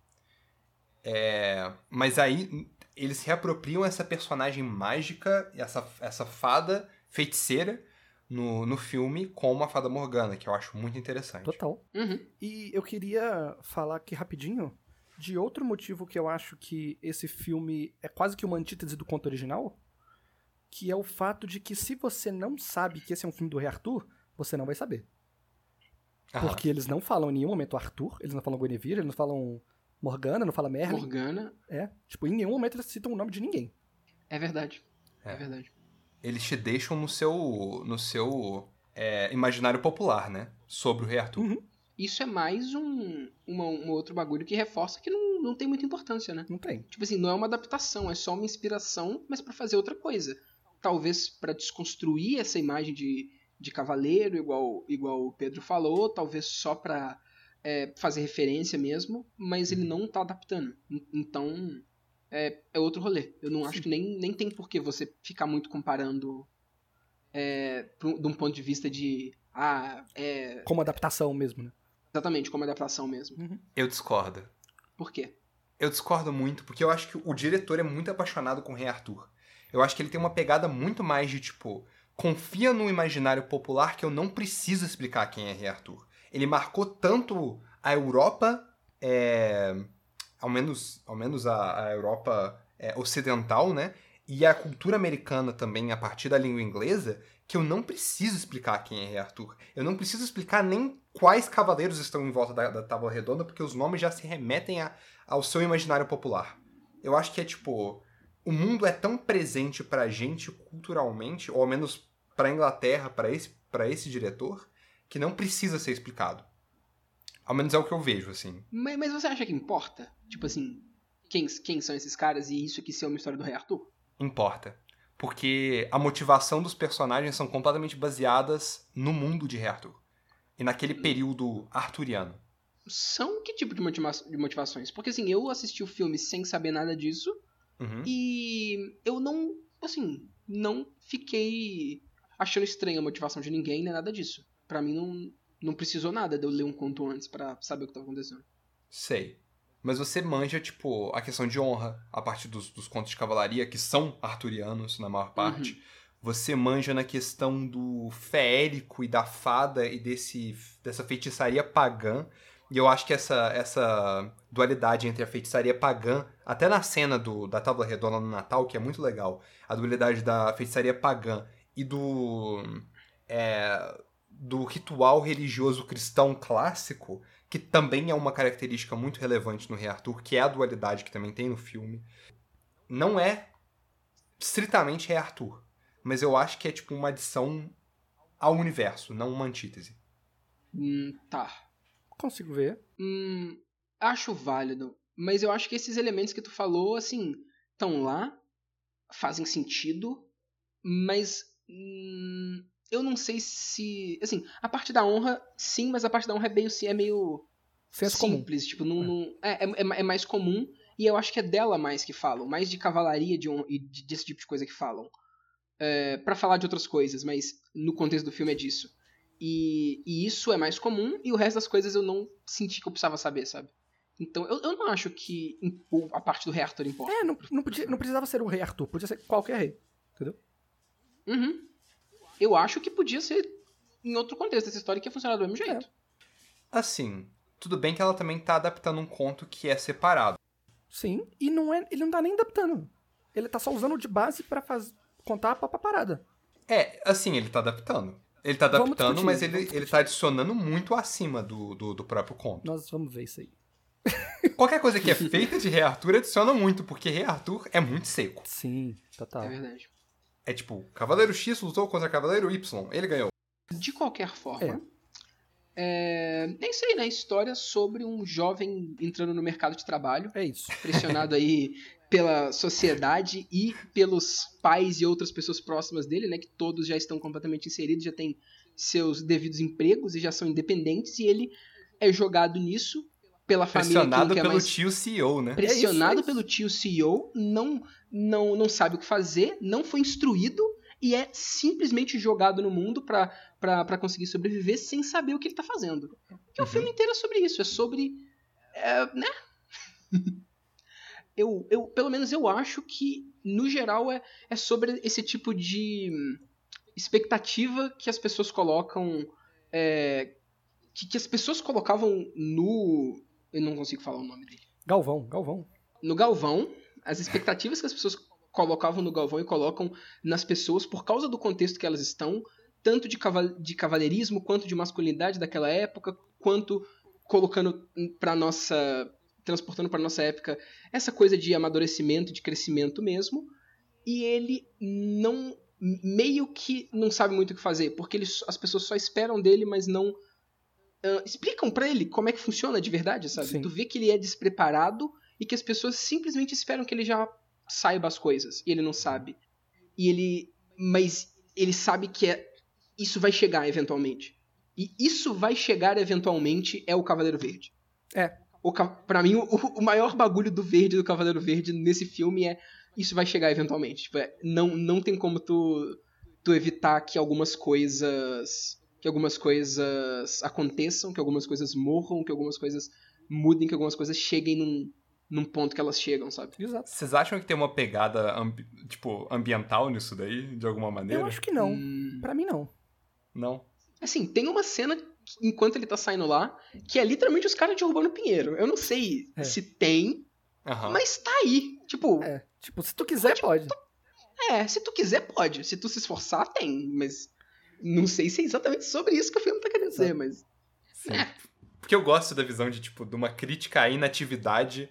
É, mas aí eles se reapropriam essa personagem mágica, essa, essa fada feiticeira no, no filme como a Fada Morgana, que eu acho muito interessante. Total. Uhum. E eu queria falar aqui rapidinho de outro motivo que eu acho que esse filme é quase que uma antítese do conto original, que é o fato de que se você não sabe que esse é um filme do Rei Arthur, você não vai saber. Aham. Porque eles não falam em nenhum momento Arthur, eles não falam Guinevere, eles não falam Morgana, não falam Merlin. Morgana. É, tipo, em nenhum momento eles citam o nome de ninguém. É verdade. É. É, verdade. Eles te deixam no seu, no seu é, imaginário popular, né? Sobre o Rei Arthur. Uhum. Isso é mais um, uma, um outro bagulho que reforça que não, não tem muita importância, né? Não tem. Tipo assim, não é uma adaptação, é só uma inspiração, mas pra fazer outra coisa. Talvez pra desconstruir essa imagem de, de cavaleiro, igual, igual o Pedro falou, talvez só pra é, fazer referência mesmo, mas ele não tá adaptando. En- Então, é, é outro rolê. Eu não acho que nem, nem tem por que você ficar muito comparando é, pro- de um ponto de vista de. Ah, é. Como adaptação mesmo, né? Exatamente, como adaptação mesmo. Eu discordo. Por quê? Eu discordo muito, porque eu acho que o diretor é muito apaixonado com o Rei Arthur. Eu acho que ele tem uma pegada muito mais de, tipo, confia no imaginário popular que eu não preciso explicar quem é Rei Arthur. Ele marcou tanto a Europa, é, ao menos, ao menos a, a Europa é, ocidental, né? E a cultura americana também, a partir da língua inglesa, que eu não preciso explicar quem é Rei Arthur. Eu não preciso explicar nem quais cavaleiros estão em volta da, da Tábua Redonda, porque os nomes já se remetem a, ao seu imaginário popular. Eu acho que é tipo. O mundo é tão presente pra gente culturalmente, ou ao menos pra Inglaterra, pra esse, pra esse diretor, que não precisa ser explicado. Ao menos é o que eu vejo, assim. Mas, mas você acha que importa? Tipo assim, quem, quem são esses caras e isso aqui ser uma história do Rei Arthur? Importa. Porque a motivação dos personagens são completamente baseadas no mundo de Rei Arthur. E naquele período arturiano. São que tipo de, motiva de motivações? Porque assim, eu assisti o filme sem saber nada disso Uhum. e eu não, assim, não fiquei achando estranha a motivação de ninguém, nem nada disso. Pra mim não, não precisou nada de eu ler um conto antes pra saber o que tava acontecendo. Sei. Mas você manja, tipo, a questão de honra a partir dos, dos contos de cavalaria, que são arturianos na maior parte. Você manja na questão do feérico e da fada e desse, dessa feitiçaria pagã. E eu acho que essa, essa dualidade entre a feitiçaria pagã, até na cena do, da Tábua Redonda no Natal, que é muito legal, a dualidade da feitiçaria pagã e do, é, do ritual religioso cristão clássico, que também é uma característica muito relevante no Rei Arthur, que é a dualidade que também tem no filme. Não é estritamente Rei Arthur, mas eu acho que é tipo uma adição ao universo, não uma antítese. Hum, tá. Consigo ver. Hum, acho válido. Mas eu acho que esses elementos que tu falou, assim, estão lá, fazem sentido, mas hum, eu não sei se. Assim, a parte da honra, sim, mas a parte da honra é meio, é meio Senso comum. simples. Tipo, não, não- é, é, é mais comum. E eu acho que é dela mais que falam. Mais de cavalaria de honra, e de- desse tipo de coisa que falam. É, para falar de outras coisas, mas no contexto do filme é disso. E, e isso é mais comum, e o resto das coisas eu não senti que eu precisava saber, sabe? Então eu, eu não acho que a parte do Rei Arthur importa. É, não, não, podia- não precisava ser o rei Arthur, podia ser qualquer rei. Uhum. Eu acho que podia ser em outro contexto essa história que ia funcionar do mesmo jeito. Assim, tudo bem que ela também tá adaptando um conto que é separado. Sim, e não é, ele não tá nem adaptando. Ele tá só usando de base pra faz, contar a própria parada. É, assim, ele tá adaptando. Ele tá adaptando, mas ele, ele tá adicionando muito acima do, do, do próprio conto. Nós vamos ver isso aí. *laughs* Qualquer coisa que é *laughs* feita de Rei Arthur adiciona muito, porque Rei Arthur é muito seco. Sim, total. É verdade. É tipo, Cavaleiro X lutou contra Cavaleiro Y, ele ganhou. De qualquer forma, é, é isso aí, né? História sobre um jovem entrando no mercado de trabalho, É isso. *laughs* pressionado aí pela sociedade e pelos pais e outras pessoas próximas dele, né? Que todos já estão completamente inseridos, já têm seus devidos empregos e já são independentes, e ele é jogado nisso pela família Pressionado pelo mais tio CEO, né? pressionado É isso, é pelo tio CEO, não, não, não sabe o que fazer, não foi instruído e é simplesmente jogado no mundo pra conseguir sobreviver sem saber o que ele tá fazendo. Porque o Uhum. filme inteiro é sobre isso, é sobre. é, né? *laughs* Eu, eu, pelo menos eu acho que, no geral, é, é sobre esse tipo de expectativa que as pessoas colocam. É, que, que as pessoas colocavam no. Eu não consigo falar o nome dele. Galvão, Galvão. No Galvão, as expectativas que as pessoas colocavam no Galvão e colocam nas pessoas por causa do contexto que elas estão, tanto de, caval de cavalheirismo quanto de masculinidade daquela época, quanto colocando para nossa transportando para nossa época essa coisa de amadurecimento, de crescimento mesmo, e ele não meio que não sabe muito o que fazer, porque ele, as pessoas só esperam dele, mas não uh, explicam para ele como é que funciona de verdade, sabe? Sim. Tu vê que ele é despreparado e que as pessoas simplesmente esperam que ele já saiba as coisas, e ele não sabe. E ele mas ele sabe que é, isso vai chegar eventualmente. E isso vai chegar eventualmente é o Cavaleiro Verde. É. O, pra mim, o, o maior bagulho do Verde, do Cavaleiro Verde, nesse filme é isso vai chegar eventualmente. Tipo, é, não, não tem como tu, tu evitar que algumas coisas. Que algumas coisas aconteçam, que algumas coisas morram, que algumas coisas mudem, que algumas coisas cheguem num, num ponto que elas chegam, sabe? Exato. Vocês acham que tem uma pegada, ambi- tipo, ambiental nisso daí, de alguma maneira? Eu acho que não. Hum, Pra mim, não. Não? Assim, tem uma cena enquanto ele tá saindo lá, que é literalmente os caras derrubando o pinheiro. Eu não sei É. se tem, Aham. mas tá aí. Tipo, É. Tipo, se tu quiser, pode. é, se tu quiser, pode. Se tu se esforçar, tem. Mas não sei se é exatamente sobre isso que o filme tá querendo dizer, mas. Sim. Porque eu gosto da visão de, tipo, de uma crítica à inatividade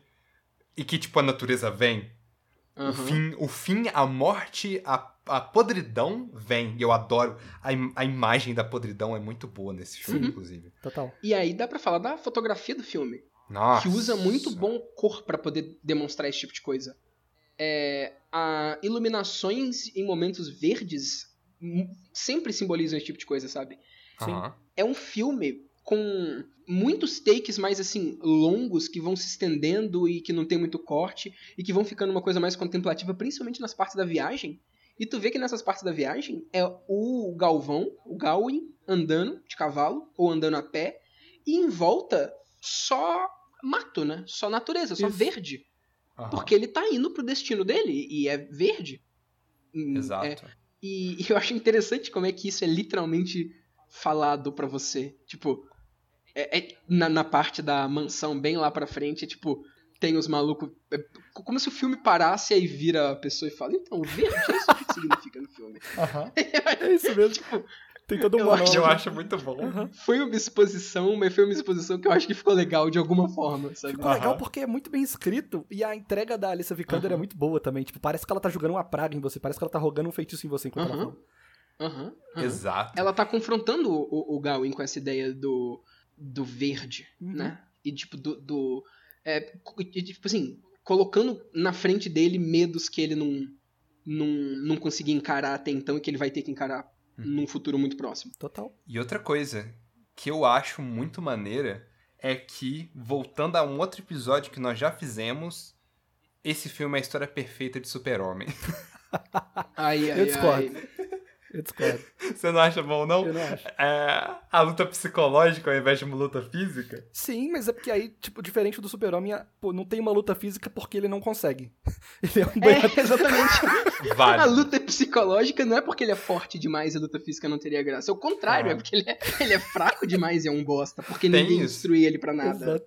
e que, tipo, a natureza vem. O, Aham. fim, o fim, a morte, a, a podridão vem. E eu adoro. A, im- a imagem da podridão é muito boa nesse filme, Uhum. inclusive. Total. E aí dá pra falar da fotografia do filme. Nossa. que usa muito bom cor pra poder demonstrar esse tipo de coisa. É, a iluminações em momentos verdes sempre simbolizam esse tipo de coisa, sabe? Sim. Aham. É um filme com muitos takes mais assim longos que vão se estendendo e que não tem muito corte e que vão ficando uma coisa mais contemplativa, principalmente nas partes da viagem. E tu vê que nessas partes da viagem é o Galvão, o Gawain, andando de cavalo ou andando a pé, e em volta só mato, né? Só natureza, só Isso. verde. aham. Porque ele tá indo pro destino dele e é verde. Hum, é, *laughs* E eu acho interessante como é que isso é literalmente falado pra você. Tipo, é, é- na, na parte da mansão, bem lá pra frente, é tipo, tem os malucos. é como se o filme parasse e aí vira a pessoa e fala, então, é isso que significa no filme. *laughs* É isso mesmo. tipo, Tem todo um Eu monólogo. acho- Eu acho muito bom. Aham. foi uma exposição, mas foi uma exposição que eu acho que ficou legal de alguma forma, sabe? Ficou legal Aham. porque é muito bem escrito e a entrega da Alissa Vikander Aham. é muito boa também. Tipo, parece que ela tá jogando uma praga em você, parece que ela tá rogando um feitiço em você enquanto ela fala. Aham, aham. Exato. Ela tá confrontando o, o Gawain com essa ideia do, do verde, Uhum. né? E tipo, do. do é, e, tipo assim, colocando na frente dele medos que ele não, não, não conseguia encarar até então e que ele vai ter que encarar Uhum. num futuro muito próximo. Total. E outra coisa que eu acho muito maneira é que, voltando a um outro episódio que nós já fizemos, esse filme é a história perfeita de super-homem. Ai, *laughs* ai, Eu discordo. ai. Eu discordo. *laughs* Você não acha bom, não? Eu não acho. É, a luta psicológica ao invés de uma luta física? Sim, mas é porque aí, tipo, diferente do Super-Homem, a- pô, não tem uma luta física porque ele não consegue. *laughs* Ele é um banho- É, *laughs* exatamente. A Vale. luta psicológica não é porque ele é forte demais e a luta física não teria graça. É o contrário, Ah. é porque ele é, ele é fraco demais e é um bosta. Porque Tem ninguém isso. instrui ele pra nada. Exato.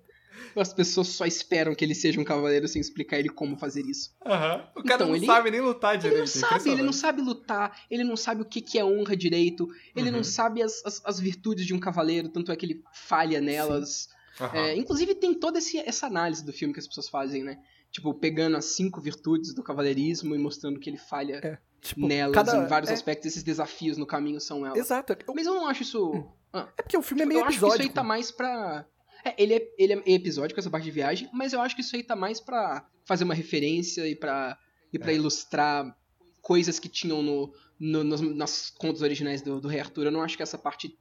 As pessoas só esperam que ele seja um cavaleiro sem explicar ele como fazer isso. Aham. O cara Então, não ele- sabe nem lutar direito. Ele não sabe, ele não sabe lutar, ele não sabe o que, que é honra direito, ele Uhum. não sabe as, as, as virtudes de um cavaleiro, tanto é que ele falha nelas. Aham. É, inclusive tem toda esse- essa análise do filme que as pessoas fazem, né? Tipo, pegando as cinco virtudes do cavaleirismo e mostrando que ele falha É, Tipo, nelas cada... em vários é, aspectos, esses desafios no caminho são elas. Exato. Eu- Mas eu não acho isso. É porque o filme é meio eu acho que isso aí episódico. tá mais pra. É, ele é, ele é episódico, essa parte de viagem, mas eu acho que isso aí tá mais pra fazer uma referência e pra, e pra É. ilustrar coisas que tinham no, no- nos, nas contos originais do, do Rei Arthur. Eu não acho que essa parte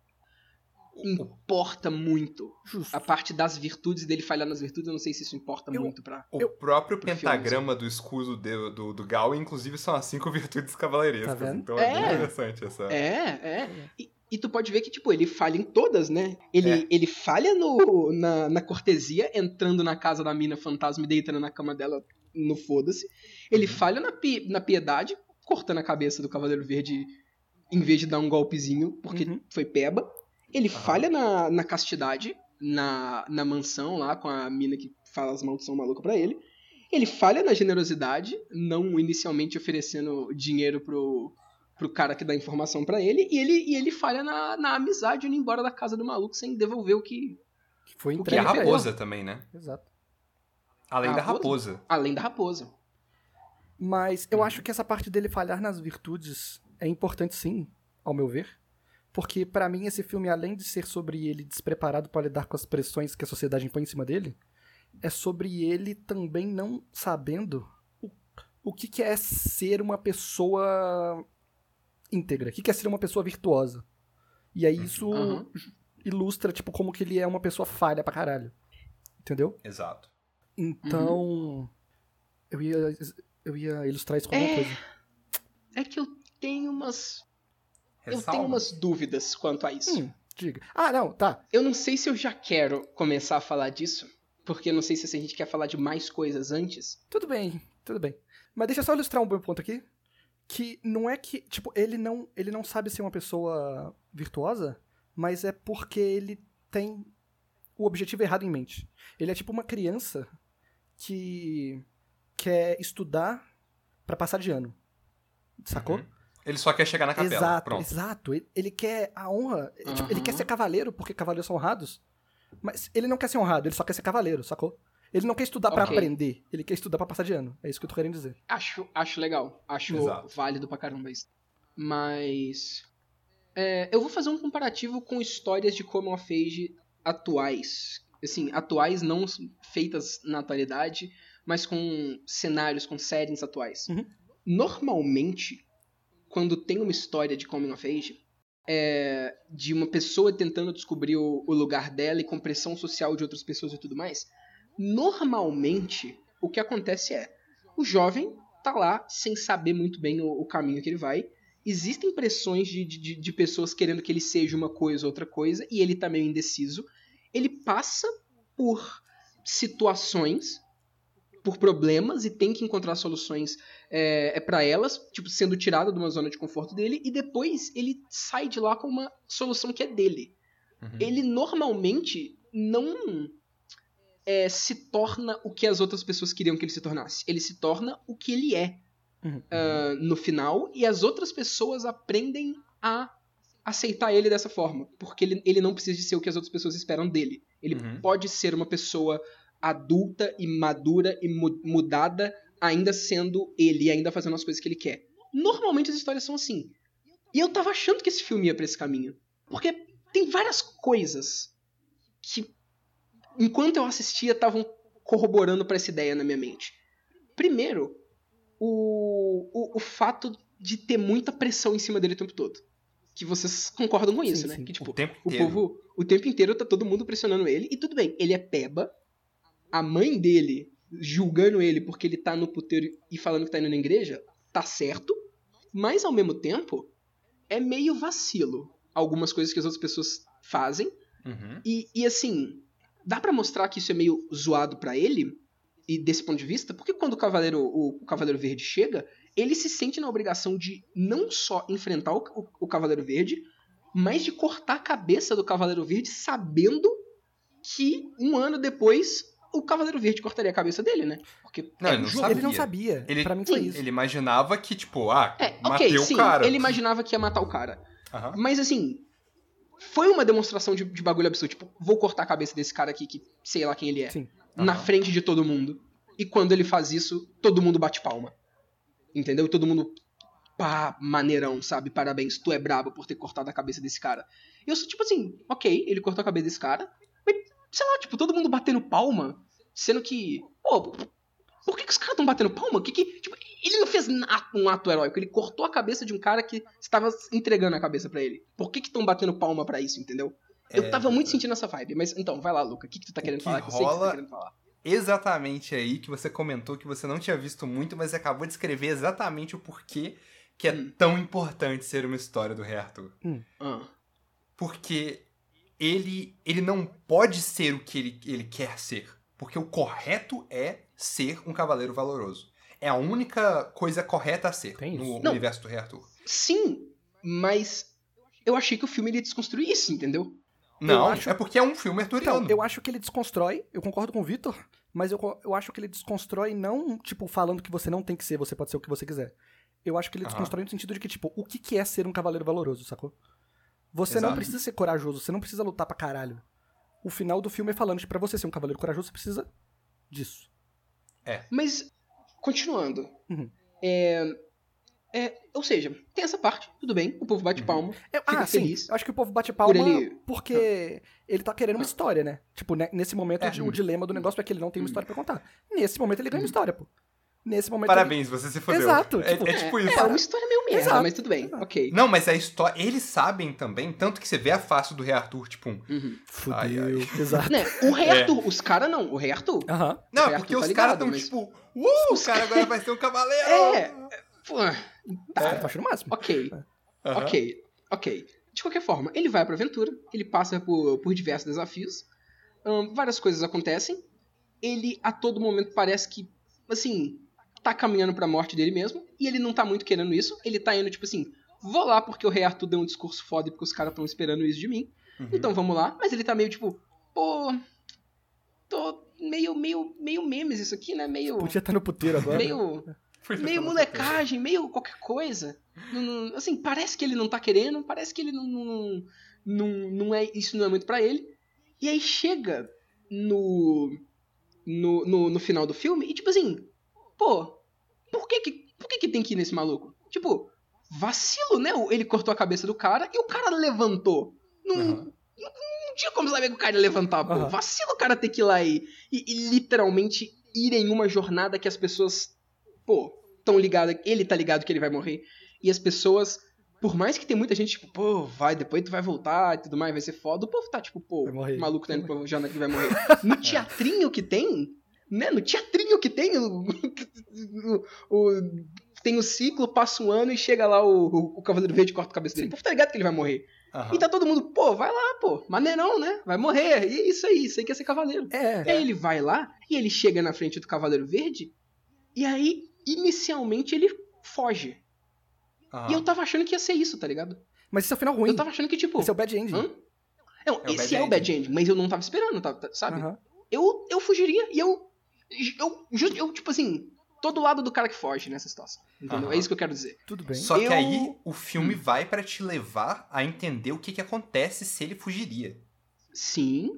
importa muito. Justo. A parte das virtudes dele falhar nas virtudes, eu não sei se isso importa Eu- muito pra. O Eu- próprio pro filme, pentagrama do escudo do, do, do Gal, inclusive, são as cinco *laughs* virtudes cavaleirescas. Tá? Então é, bem É. interessante essa. É, é. E, e tu pode ver que, tipo, ele falha em todas, né? Ele, É. ele falha no, na, na cortesia, entrando na casa da mina fantasma e deitando na cama dela no foda-se. Ele falha na, na piedade, cortando a cabeça do Cavaleiro Verde em vez de dar um golpezinho, porque Uhum. foi peba. Ele Aham. falha na, na castidade, na, na mansão lá, com a mina que fala as maldições malucas pra ele. Ele falha na generosidade, não inicialmente oferecendo dinheiro pro, pro cara que dá informação pra ele. E ele, e ele falha na, na amizade, indo embora da casa do maluco sem devolver o que. Que foi Que é entregue a pra ele. raposa também, né? Exato. Além A da raposa? raposa. Além da raposa. Mas eu acho que essa parte dele falhar nas virtudes é importante sim, ao meu ver. Porque pra mim esse filme, além de ser sobre ele despreparado para lidar com as pressões que a sociedade impõe em cima dele, é sobre ele também não sabendo o, o que, que é ser uma pessoa íntegra, o que, é ser uma pessoa virtuosa. E aí isso Aham. ilustra, tipo, como que ele é uma pessoa falha pra caralho. Entendeu? Exato. Então, eu ia eu ia ilustrar isso com alguma É. coisa. É que eu tenho umas. Eu Ressalva. tenho umas dúvidas quanto a isso. Hum, diga. Ah, não, tá. Eu não sei se eu já quero começar a falar disso, porque eu não sei se a gente quer falar de mais coisas antes. Tudo bem, tudo bem. Mas deixa eu só ilustrar um bom ponto aqui. Que não é que, tipo, ele não, ele não sabe ser uma pessoa virtuosa, mas é porque ele tem o objetivo errado em mente. Ele é tipo uma criança que quer estudar pra passar de ano. Sacou? Uhum. Ele só quer chegar na capela. Exato, Pronto. exato. Ele, ele quer a honra. tipo, ele quer ser cavaleiro porque cavaleiros são honrados. Mas ele não quer ser honrado, ele só quer ser cavaleiro, sacou? Ele não quer estudar pra Ok. aprender, ele quer estudar pra passar de ano. É isso que eu tô querendo dizer. Acho, acho legal. Acho Exato. válido pra caramba isso. Mas. é, eu vou fazer um comparativo com histórias de Coming of Age atuais. Assim, atuais não feitas na atualidade, mas com cenários, com settings atuais. Uhum. Normalmente, quando tem uma história de Coming of Age, é, de uma pessoa tentando descobrir o, o lugar dela e com pressão social de outras pessoas e tudo mais, normalmente o que acontece é o jovem tá lá sem saber muito bem o, o caminho que ele vai. Existem pressões de, de, de pessoas querendo que ele seja uma coisa ou outra coisa, e ele tá meio indeciso. Ele passa por situações, por problemas, e tem que encontrar soluções é, é para elas, tipo, sendo tirado de uma zona de conforto dele, e depois ele sai de lá com uma solução que é dele Uhum. ele normalmente não é, se torna o que as outras pessoas queriam que ele se tornasse. Ele se torna o que ele é Uhum. ah, no final, e as outras pessoas aprendem a aceitar ele dessa forma. Porque ele, ele não precisa de ser o que as outras pessoas esperam dele. Ele Uhum. pode ser uma pessoa adulta e madura e mu- mudada, ainda sendo ele, ainda fazendo as coisas que ele quer. Normalmente as histórias são assim. E eu tava achando que esse filme ia pra esse caminho. Porque tem várias coisas que, enquanto eu assistia, estavam corroborando pra essa ideia na minha mente. Primeiro, o, o, o fato de ter muita pressão em cima dele o tempo todo. Que vocês concordam com Sim, isso, né? sim. Que, tipo, o tempo o inteiro. povo, o tempo inteiro tá todo mundo pressionando ele. E tudo bem, ele é peba. A mãe dele julgando ele porque ele tá no puteiro e falando que tá indo na igreja, tá certo. Mas ao mesmo tempo, é meio vacilo algumas coisas que as outras pessoas fazem. Uhum. E, e assim, dá pra mostrar que isso é meio zoado pra ele, e desse ponto de vista, porque quando o Cavaleiro, o, o Cavaleiro Verde chega, ele se sente na obrigação de não só enfrentar o, o, o Cavaleiro Verde, mas de cortar a cabeça do Cavaleiro Verde sabendo que um ano depois o Cavaleiro Verde cortaria a cabeça dele, né? Porque Não, é ele não jogo. sabia. Ele não sabia. Ele- Pra mim foi Sim, isso. Ele imaginava que, tipo, ah, É, matei ok, o sim, cara. ele imaginava que ia matar o cara. Aham. Mas assim, foi uma demonstração de, de bagulho absurdo. Tipo, vou cortar a cabeça desse cara aqui que sei lá quem ele é. Sim. Na frente de todo mundo. E quando ele faz isso, todo mundo bate palma. Entendeu? Todo mundo. Pá, maneirão, sabe? Parabéns, tu é brabo por ter cortado a cabeça desse cara. E eu sou tipo assim, ok, ele cortou a cabeça desse cara. Mas, sei lá, tipo, todo mundo batendo palma. Sendo que. Pô, por que, que os caras estão batendo palma? Que que, tipo, ele não fez um ato heróico, ele cortou a cabeça de um cara que estava entregando a cabeça pra ele. Por que estão batendo palma pra isso, entendeu? Eu É, tava muito sentindo essa vibe, mas então, vai lá, Luca, o que, que tu tá querendo que falar? Que eu sei que você tá rola- querendo falar. Exatamente aí que você comentou que você não tinha visto muito, mas acabou de escrever exatamente o porquê que é Hum. tão importante ser uma história do Rei Arthur. Ah, Porque ele, ele não pode ser o que ele, ele quer ser. Porque o correto é ser um cavaleiro valoroso. É a única coisa correta a ser no. Não. universo do Rei Arthur. Sim, mas eu achei que o filme iria desconstruir isso, entendeu? Não, acho- é porque é um filme arturiano. Então, eu acho que ele desconstrói, eu concordo com o Vitor, mas eu, eu acho que ele desconstrói não, tipo, falando que você não tem que ser, você pode ser o que você quiser. Eu acho que ele desconstrói no sentido de que, tipo, o que, que é ser um cavaleiro valoroso, sacou? Você não Exato. precisa ser corajoso, você não precisa lutar pra caralho. O final do filme é falando que pra você ser um cavaleiro corajoso, você precisa disso. Mas, continuando. Uhum. É, é, ou seja, tem essa parte, tudo bem, o povo bate Uhum. palma. Eu, Fica ah, sim, feliz eu acho que o povo bate palma por ele- porque ele tá querendo uma história, né? Tipo, né, nesse momento, É. o di- o dilema do negócio é que ele não tem uma história pra contar. Nesse momento, ele ganha uma história, pô. Nesse momento... Parabéns, você se fudeu. Exato, É, tipo, é tipo isso. É uma história meio merda, Exato. mas tudo bem, ok. Não, mas a história. Eles sabem também, tanto que você vê a face do Rei Arthur, tipo. um- Uhum. Ele... Fudeu, Ai, *laughs* exato. Né, o Rei *laughs* É. Arthur, os caras não, o Rei Arthur. Aham. Não, é Rei porque Arthur tá os caras estão mas- tipo. Uh, o *laughs* cara agora vai ser um cavaleiro! É. Pô, Os caras estão achando o máximo. ok, ok, ok. De qualquer forma, ele vai pra aventura, ele passa por, por diversos desafios, várias coisas acontecem, ele a todo momento parece que, assim, tá caminhando pra morte dele mesmo, e ele não tá muito querendo isso, ele tá indo tipo assim, vou lá porque o Rei Arthur deu um discurso foda e porque os caras estão esperando isso de mim, Uhum. então vamos lá, mas ele tá meio tipo, pô, tô meio, meio, meio memes isso aqui, né, meio, Podia estar no puteiro agora. meio... *laughs* Fui meio molecagem, meio qualquer coisa. Não- não- assim, parece que ele não tá querendo, parece que ele não. Não, não, não é, isso não é muito pra ele. E aí chega no, no, no. no final do filme e, tipo assim, pô, por que que, por que, que tem que ir nesse maluco? Tipo, vacilo, né? Ele cortou a cabeça do cara e o cara levantou. Não, Aham. não tinha como saber que o cara ia levantar, pô. Aham. Vacilo o cara ter que ir lá e, e, e literalmente ir em uma jornada que as pessoas, pô, tão ligadas. Ele tá ligado que ele vai morrer. E as pessoas, por mais que tem muita gente, tipo, pô, vai, depois tu vai voltar e tudo mais, vai ser foda. O povo tá, tipo, pô, o maluco tá indo pra jornada que vai morrer. No *laughs* teatrinho que tem, né? No teatrinho que tem, o, o- o- tem o ciclo, passa um ano e chega lá o, o, Cavaleiro Verde e corta a cabeça dele. Povo tá ligado que ele vai morrer. Aham. E tá todo mundo, pô, vai lá, pô, maneirão, né? Vai morrer. E é isso aí, isso aí quer ser cavaleiro. É. E aí ele vai lá e ele chega na frente do Cavaleiro Verde e aí, inicialmente, ele foge. Aham. E eu tava achando que ia ser isso, tá ligado? Mas esse é o final ruim. Eu tava achando que, tipo. Esse é o bad ending. Hã? Não, É o esse bad é o bad ending, mas eu não tava esperando, tá- tá- sabe? Aham. Eu, eu fugiria e eu. Eu, eu, tipo assim, tô do lado do cara que foge nessa situação. Entendeu? Aham. É isso que eu quero dizer. Tudo bem. Só que Eu- aí o filme Hum. vai pra te levar a entender o que, que acontece se ele fugiria. Sim.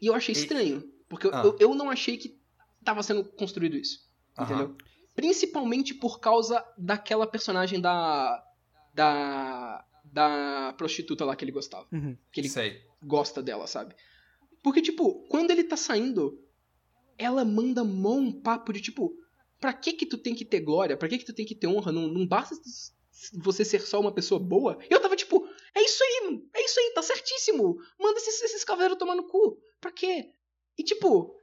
E eu achei E- estranho. Porque eu- Ah. eu, eu não achei que tava sendo construído isso. Aham. Entendeu? Principalmente por causa daquela personagem da. Da. Da prostituta lá que ele gostava. Uhum. Que ele Sei. gosta dela, sabe? Porque, tipo, quando ele tá saindo, ela manda mó um papo de tipo, pra que que tu tem que ter glória? Pra que que tu tem que ter honra? Não, não basta você ser só uma pessoa boa? Eu tava tipo, é isso aí, é isso aí, tá certíssimo. Manda esses, esses cavaleiros tomar no cu. Pra quê? E tipo,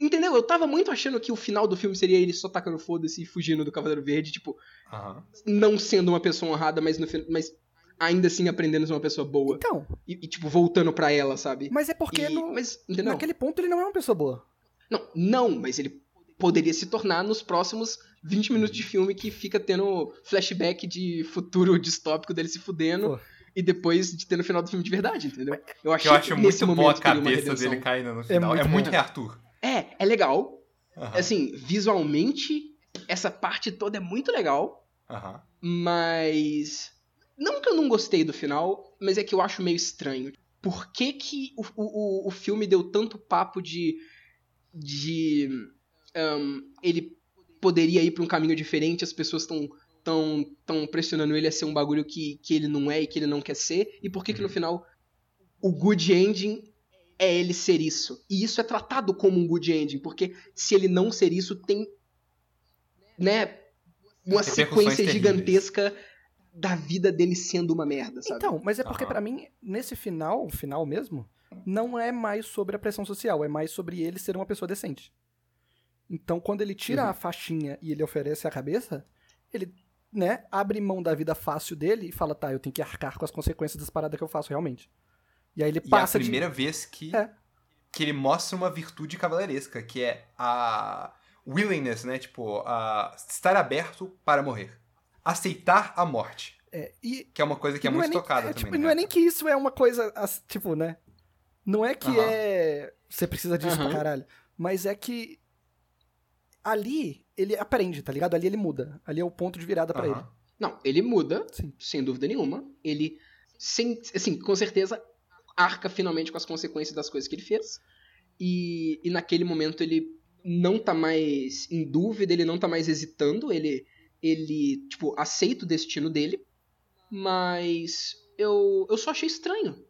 entendeu? Eu tava muito achando que o final do filme seria ele só tacando foda-se e fugindo do Cavaleiro Verde, tipo, Aham. não sendo uma pessoa honrada, mas, no, mas ainda assim aprendendo a ser uma pessoa boa. Então, E, e, tipo, voltando pra ela, sabe? mas é porque E- no- mas, entendeu? naquele ponto ele não é uma pessoa boa. Não, não, mas ele poderia se tornar nos próximos 20 minutos de filme que fica tendo flashback de futuro distópico dele se fudendo Pô. e depois de ter no final do filme de verdade, entendeu? Eu achei eu acho que nesse muito momento boa a cabeça dele caindo no final. É muito muito, bom. Rei Arthur. É, é legal. Aham. Assim, visualmente, essa parte toda é muito legal, Aham. mas. Não que eu não gostei do final, mas é que eu acho meio estranho. Por que, que o, o, o filme deu tanto papo de. De. ahn, ele poderia ir pra um caminho diferente, as pessoas estão tão, tão pressionando ele a ser um bagulho que, que ele não é e que ele não quer ser, e por que, que no Uhum. final o good ending é ele ser isso? E isso é tratado como um good ending, porque se ele não ser isso, tem. né? Uma sequência terríveis. gigantesca da vida dele sendo uma merda, sabe? Então, mas é porque Aham. pra mim, nesse final, o final mesmo, não é mais sobre a pressão social, é mais sobre ele ser uma pessoa decente. Então, quando ele tira Uhum. a faixinha e ele oferece a cabeça, ele, né, abre mão da vida fácil dele e fala, tá, eu tenho que arcar com as consequências das paradas que eu faço realmente. E aí ele E é a passa de primeira vez que É. que ele mostra uma virtude cavaleiresca, que é a willingness, né? Tipo, a estar aberto para morrer. Aceitar a morte. É, e Que é uma coisa que é não muito nem- tocada é, também. tipo, né? não é nem que isso é uma coisa, tipo, né? Não é que Aham. é. Você precisa disso pra Aham. caralho. Mas é que. Ali, ele aprende, tá ligado? Ali ele muda. Ali é o ponto de virada pra Aham. ele. Não, ele muda, Sim. sem dúvida nenhuma. Ele, sem, assim, com certeza, arca finalmente com as consequências das coisas que ele fez. E, e naquele momento ele não tá mais em dúvida, ele não tá mais hesitando, ele, ele tipo, aceita o destino dele. Mas eu, eu só achei estranho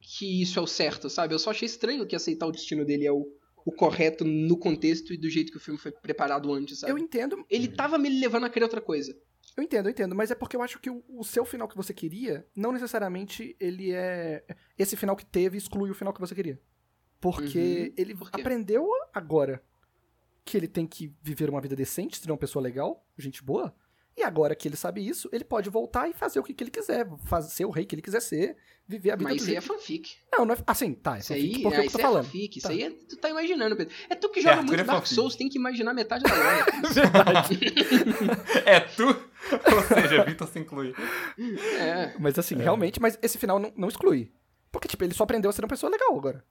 que isso é o certo, sabe? Eu só achei estranho que aceitar o destino dele é o, o correto no contexto e do jeito que o filme foi preparado antes, sabe? Eu entendo, Ele tava me levando a querer outra coisa. eu entendo, eu entendo. Mas é porque eu acho que o, o seu final que você queria, não necessariamente ele é. Esse final que teve exclui o final que você queria. Porque Uhum. ele Por aprendeu agora que ele tem que viver uma vida decente, ser uma pessoa legal, gente boa. E agora que ele sabe isso, ele pode voltar e fazer o que, que ele quiser. Fazer, ser o rei que ele quiser ser, viver a vida Mas do isso aí é fanfic. Não, não é. Assim, tá, é Isso fanfic aí, porque é, eu isso tô é falando. fanfic. Isso Tá. aí é, tu tá imaginando, Pedro. É tu que joga Arthur muito é Dark. Souls, tem que imaginar metade da *laughs* lore. Verdade. É tu? Ou seja, Vitor se inclui. é. mas assim, realmente, mas esse final não, não exclui. Porque, tipo, ele só aprendeu a ser uma pessoa legal agora.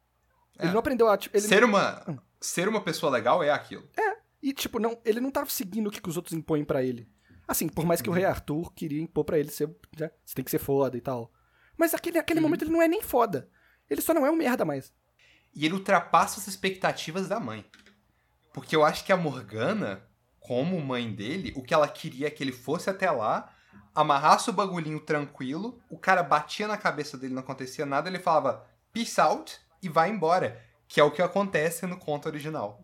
Ele É. não aprendeu a. Tipo, ele Ser não- uma, ser uma pessoa legal é aquilo. E, tipo, não, ele não tá seguindo o que, que os outros impõem pra ele. Assim, por mais que o rei Arthur queria impor pra ele ser. Já, você tem que ser foda e tal. Mas aquele, aquele Uhum. momento ele não é nem foda. Ele só não é um merda mais. E ele ultrapassa as expectativas da mãe. Porque eu acho que a Morgana, como mãe dele, o que ela queria é que ele fosse até lá, amarrasse o bagulhinho tranquilo, o cara batia na cabeça dele, não acontecia nada, ele falava peace out e vai embora. Que é o que acontece no conto original.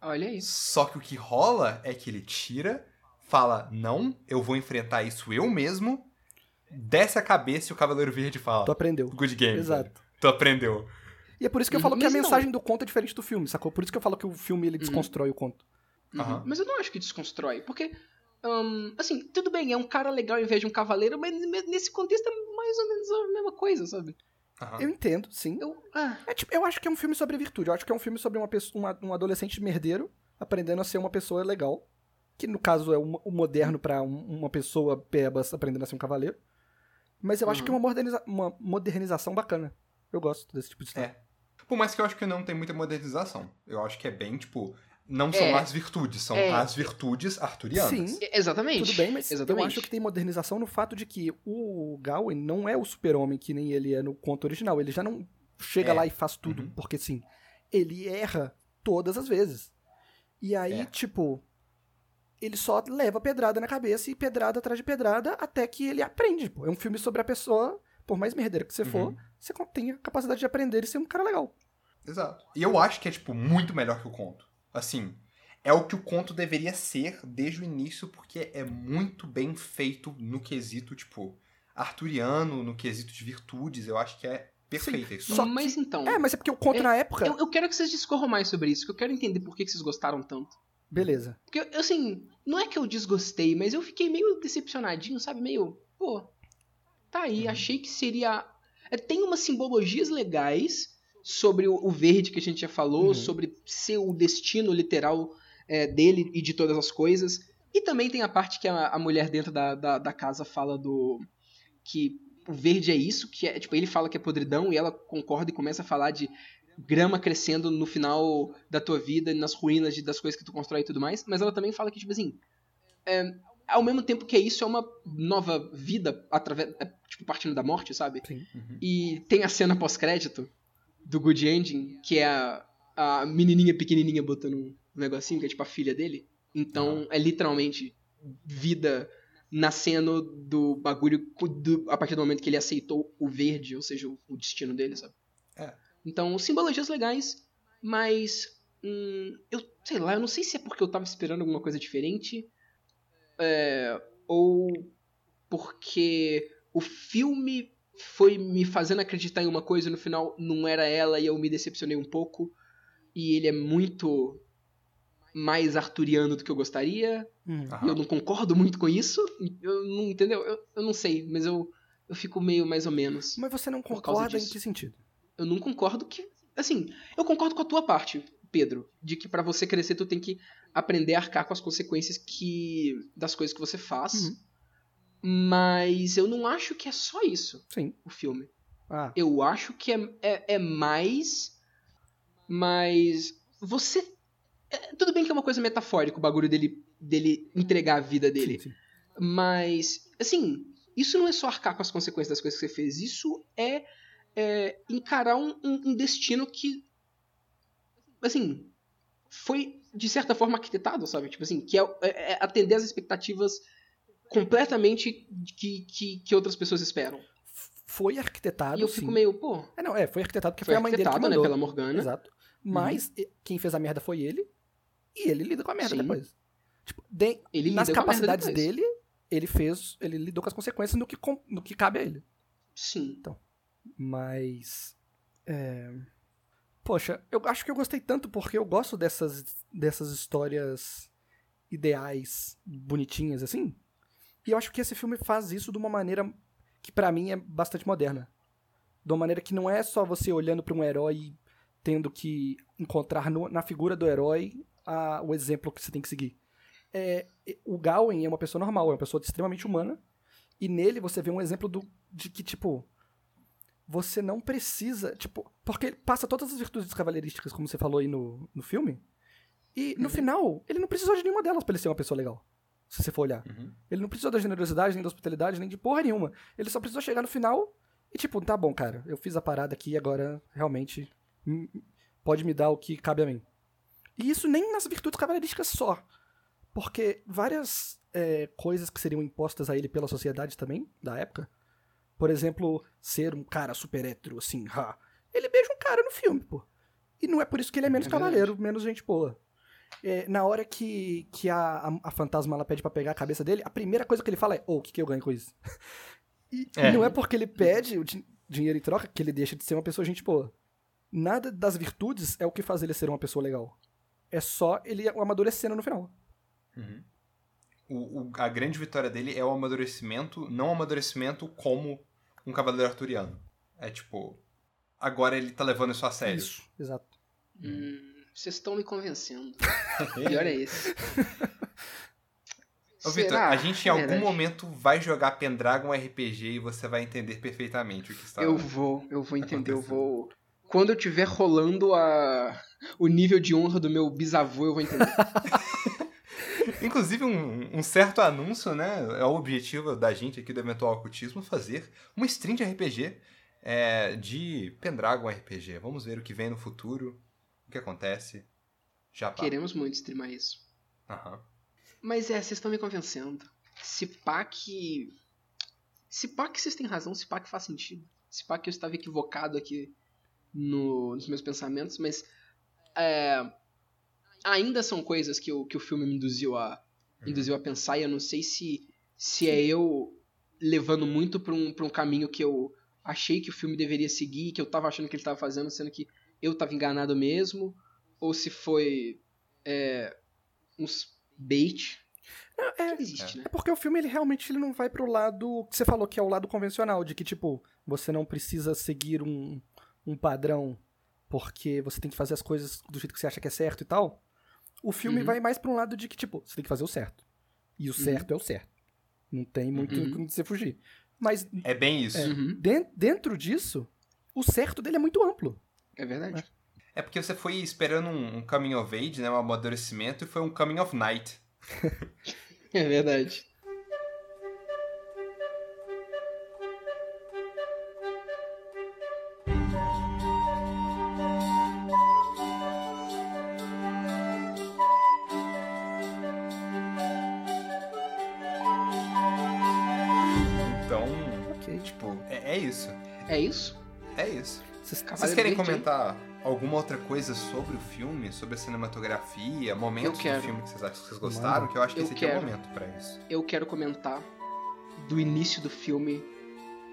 Olha isso. Só que o que rola é que ele tira, fala, não, eu vou enfrentar isso eu mesmo, desce a cabeça e o Cavaleiro Verde fala, Tu aprendeu. good game. Exato. velho. Tu aprendeu. E é por isso que eu Uhum, falo que a não. mensagem do conto é diferente do filme, sacou? Por isso que eu falo que o filme ele desconstrói o conto. Uhum. Aham. Mas eu não acho que desconstrói, porque. hum, assim, tudo bem, é um cara legal em vez de um cavaleiro, mas nesse contexto é mais ou menos a mesma coisa, sabe? Aham. Eu entendo, sim. Eu. Ah, É, tipo, eu acho que é um filme sobre virtude. Eu acho que é um filme sobre uma pessoa, uma- um adolescente merdeiro aprendendo a ser uma pessoa legal. Que no caso é o, o moderno pra um- uma pessoa pebas aprendendo a ser um cavaleiro. Mas eu acho Uhum. que é uma, moderniza- uma modernização bacana. Eu gosto desse tipo de história. É. Por mais que eu acho que não tem muita modernização. Eu acho que é bem, tipo, não são É. as virtudes, são É. as virtudes arturianas. Sim, exatamente. tudo bem, mas Exatamente. eu acho que tem modernização no fato de que o Gawain não é o super-homem que nem ele é no conto original. Ele já não chega É. lá e faz tudo, Uhum. porque sim, ele erra todas as vezes. E aí, É. tipo, ele só leva pedrada na cabeça e pedrada atrás de pedrada até que ele aprende. Pô. É um filme sobre a pessoa, por mais merdeira que você for, Uhum. você tem a capacidade de aprender e ser um cara legal. Exato. E eu acho que é, tipo, muito melhor que o conto. Assim, é o que o conto deveria ser desde o início, porque é muito bem feito no quesito, tipo, arturiano, no quesito de virtudes. Eu acho que é perfeito isso. Só Mas então. É, mas é porque o conto É, na época. Eu, eu quero que vocês discorram mais sobre isso, que eu quero entender por que que vocês gostaram tanto. Beleza. Porque, assim, não é que eu desgostei, mas eu fiquei meio decepcionadinho, sabe? Meio, pô, tá aí, Uhum. achei que seria. É, tem umas simbologias legais sobre o, o verde que a gente já falou, Uhum. sobre ser o destino literal é, dele e de todas as coisas. E também tem a parte que a, a mulher dentro da, da, da casa fala do. que o verde é isso, que é. Tipo, ele fala que é podridão e ela concorda e começa a falar de grama crescendo no final da tua vida, nas ruínas de- das coisas que tu constrói e tudo mais, mas ela também fala que, tipo assim, é, ao mesmo tempo que é isso, é uma nova vida através, é, tipo, partindo da morte, sabe? Sim. Uhum. E tem a cena pós-crédito do Good Ending, que é a, a menininha pequenininha botando um negocinho, que é tipo a filha dele. Então, é literalmente vida nascendo do bagulho do- a partir do momento que ele aceitou o verde, ou seja, o, o destino dele, sabe? Então, simbologias legais, mas hum, eu sei lá, eu não sei se é porque eu tava esperando alguma coisa diferente, é, ou porque o filme foi me fazendo acreditar em uma coisa e no final não era ela e eu me decepcionei um pouco. E ele é muito mais arturiano do que eu gostaria. Hum. E eu não concordo muito com isso. Eu não entendeu? Eu, eu não sei, mas eu, eu fico meio mais ou menos. Mas você não concorda em que sentido? Eu não concordo que Assim, eu concordo com a tua parte, Pedro, de que pra você crescer tu tem que aprender a arcar com as consequências que das coisas que você faz. Uhum. Mas eu não acho que é só isso, Sim. o filme. Ah, Eu acho que é, é, é mais. Mas. Você. é, tudo bem que é uma coisa metafórica o bagulho dele, dele entregar a vida dele. sim, sim. Mas, assim, isso não é só arcar com as consequências das coisas que você fez. Isso é, é encarar um, um- um destino que, assim, foi de certa forma arquitetado, sabe? Tipo assim, que é, é- é atender às expectativas completamente que, que, que outras pessoas esperam. Foi arquitetado, e eu sim. fico meio, pô, É, não, é, foi arquitetado porque foi foi, a mãe dele que né, pela Morgana. Exato. Mas e- quem fez a merda foi ele. E ele lida com a merda Sim. depois. Tipo, de- Ele nas capacidades dele, ele fez. Ele lidou com as consequências no que, no que cabe a ele. Sim. Mas. é, Poxa, eu acho que eu gostei tanto porque eu gosto dessas, dessas histórias ideais, bonitinhas, assim. E eu acho que esse filme faz isso de uma maneira que pra mim é bastante moderna. De uma maneira que não é só você olhando pra um herói e tendo que encontrar no- na figura do herói a- o exemplo que você tem que seguir. É, o Gawain é uma pessoa normal, é uma pessoa extremamente humana. E nele você vê um exemplo do, de que, tipo, você não precisa, tipo, porque ele passa todas as virtudes cavaleirísticas, como você falou aí no, no filme, e no final, ele não precisou de nenhuma delas pra ele ser uma pessoa legal. Se você for olhar. Uhum. Ele não precisou da generosidade, nem da hospitalidade, nem de porra nenhuma. Ele só precisou chegar no final e, tipo, tá bom, cara, eu fiz a parada aqui agora realmente hum, pode me dar o que cabe a mim. E isso nem nas virtudes cavaleirísticas só. Porque várias é, coisas que seriam impostas a ele pela sociedade também, da época, por exemplo, ser um cara super hétero, assim, ha, ele beija um cara no filme, pô. E não é por isso que ele é menos É cavaleiro, menos gente boa. É, na hora que, que a, a, a fantasma ela pede pra pegar a cabeça dele, a primeira coisa que ele fala é: Ô, o que, que eu ganho com isso? E, *laughs* e É. não é porque ele pede o din- dinheiro em troca que ele deixa de ser uma pessoa gente boa. Nada das virtudes é o que faz ele ser uma pessoa legal. É só ele amadurecendo no final. Uhum. O, o- a grande vitória dele é o amadurecimento, não o amadurecimento como um cavaleiro arturiano. É tipo, agora ele tá levando isso a sério. Isso, exato. Hum, vocês estão me convencendo. *laughs* Pior é esse. Ô, Vitor, Será? a gente em É algum verdade. momento vai jogar Pendragon RPG e você vai entender perfeitamente o que está Eu vou, eu vou entender, eu vou. Quando eu tiver rolando a o nível de honra do meu bisavô, eu vou entender. *laughs* Inclusive, um, um certo anúncio, né? É o objetivo da gente aqui do Eventual Ocultismo fazer uma stream de RPG é, de Pendragon RPG. Vamos ver o que vem no futuro, o que acontece. Já pá. Queremos muito streamar isso. Aham. Mas é, vocês estão me convencendo. Se pá que. Se pá que vocês têm razão, se pá que faz sentido. Se pá que eu estava equivocado aqui no- nos meus pensamentos, mas. é, ainda são coisas que o, que o filme me induziu a, Uhum. induziu a pensar, e eu não sei se, se é eu levando muito pra um, pra um caminho que eu achei que o filme deveria seguir, que eu tava achando que ele tava fazendo, sendo que eu tava enganado mesmo, ou se foi é, uns bait. É, Que existe, né? É porque o filme ele realmente ele não vai pro lado que você falou que é o lado convencional, de que tipo, você não precisa seguir um, um padrão porque você tem que fazer as coisas do jeito que você acha que é certo e tal. O filme Uhum. vai mais pra um lado de que tipo, você tem que fazer o certo. E o certo é o certo. Não tem muito Uhum. como você fugir. Mas É bem isso. É. Uhum, den- dentro disso, o certo dele é muito amplo. é verdade. É porque você foi esperando um, um coming of age, né? Um amadurecimento, e foi um coming of night. *laughs* É verdade. Comentar alguma outra coisa sobre o filme, sobre a cinematografia, momentos quero. do filme que vocês acham que vocês gostaram? Manda. Que eu acho que Eu esse aqui é o quero. momento pra isso. Eu quero comentar do início do filme,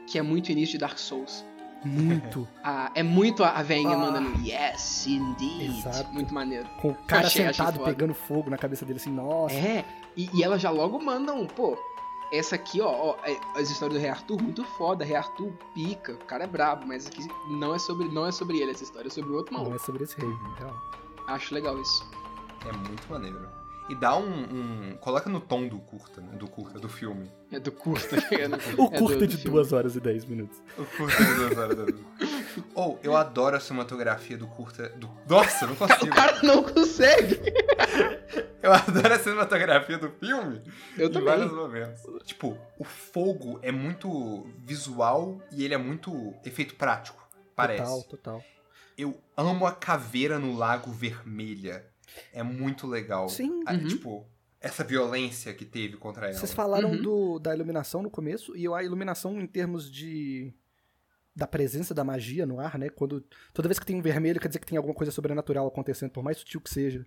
que é muito início de Dark Souls. Muito. *laughs* Ah, é muito a a Ah. mandando Yes, indeed. Exato. Muito maneiro. Com o cara Achei- achei sentado foda. pegando fogo na cabeça dele assim, nossa. É, e, e ela já logo manda um, pô. Essa aqui, ó, ó, é- as histórias do Rei Arthur, muito foda. Rei Arthur pica, o cara é brabo, mas aqui não é sobre, não é sobre ele essa história, é sobre outro Não maluco. é sobre esse rei, então. Acho legal isso. É muito maneiro. E dá um, um- Coloca no tom do curta, né? Do curta, do filme. É do curta. *laughs* é, né? *laughs* O É curta do- de do filme. 2 horas e 10 minutos. O curta de duas horas da *laughs* vida. Ou, eu adoro a cinematografia do curta. Do... Nossa, eu não O consigo. cara não consegue. Eu *laughs* adoro a cinematografia do filme. Eu em também. vários momentos. Tipo, o fogo é muito visual e ele é muito efeito prático. Parece. Total, total. Eu amo a caveira no Lago Vermelha. É muito legal. Sim. Ah, Uhum. Tipo, essa violência que teve contra ela. Vocês falaram Uhum. do, da iluminação no começo, e a iluminação em termos de. da presença da magia no ar, né? Quando. Toda vez que tem um vermelho, quer dizer que tem alguma coisa sobrenatural acontecendo, por mais sutil que seja.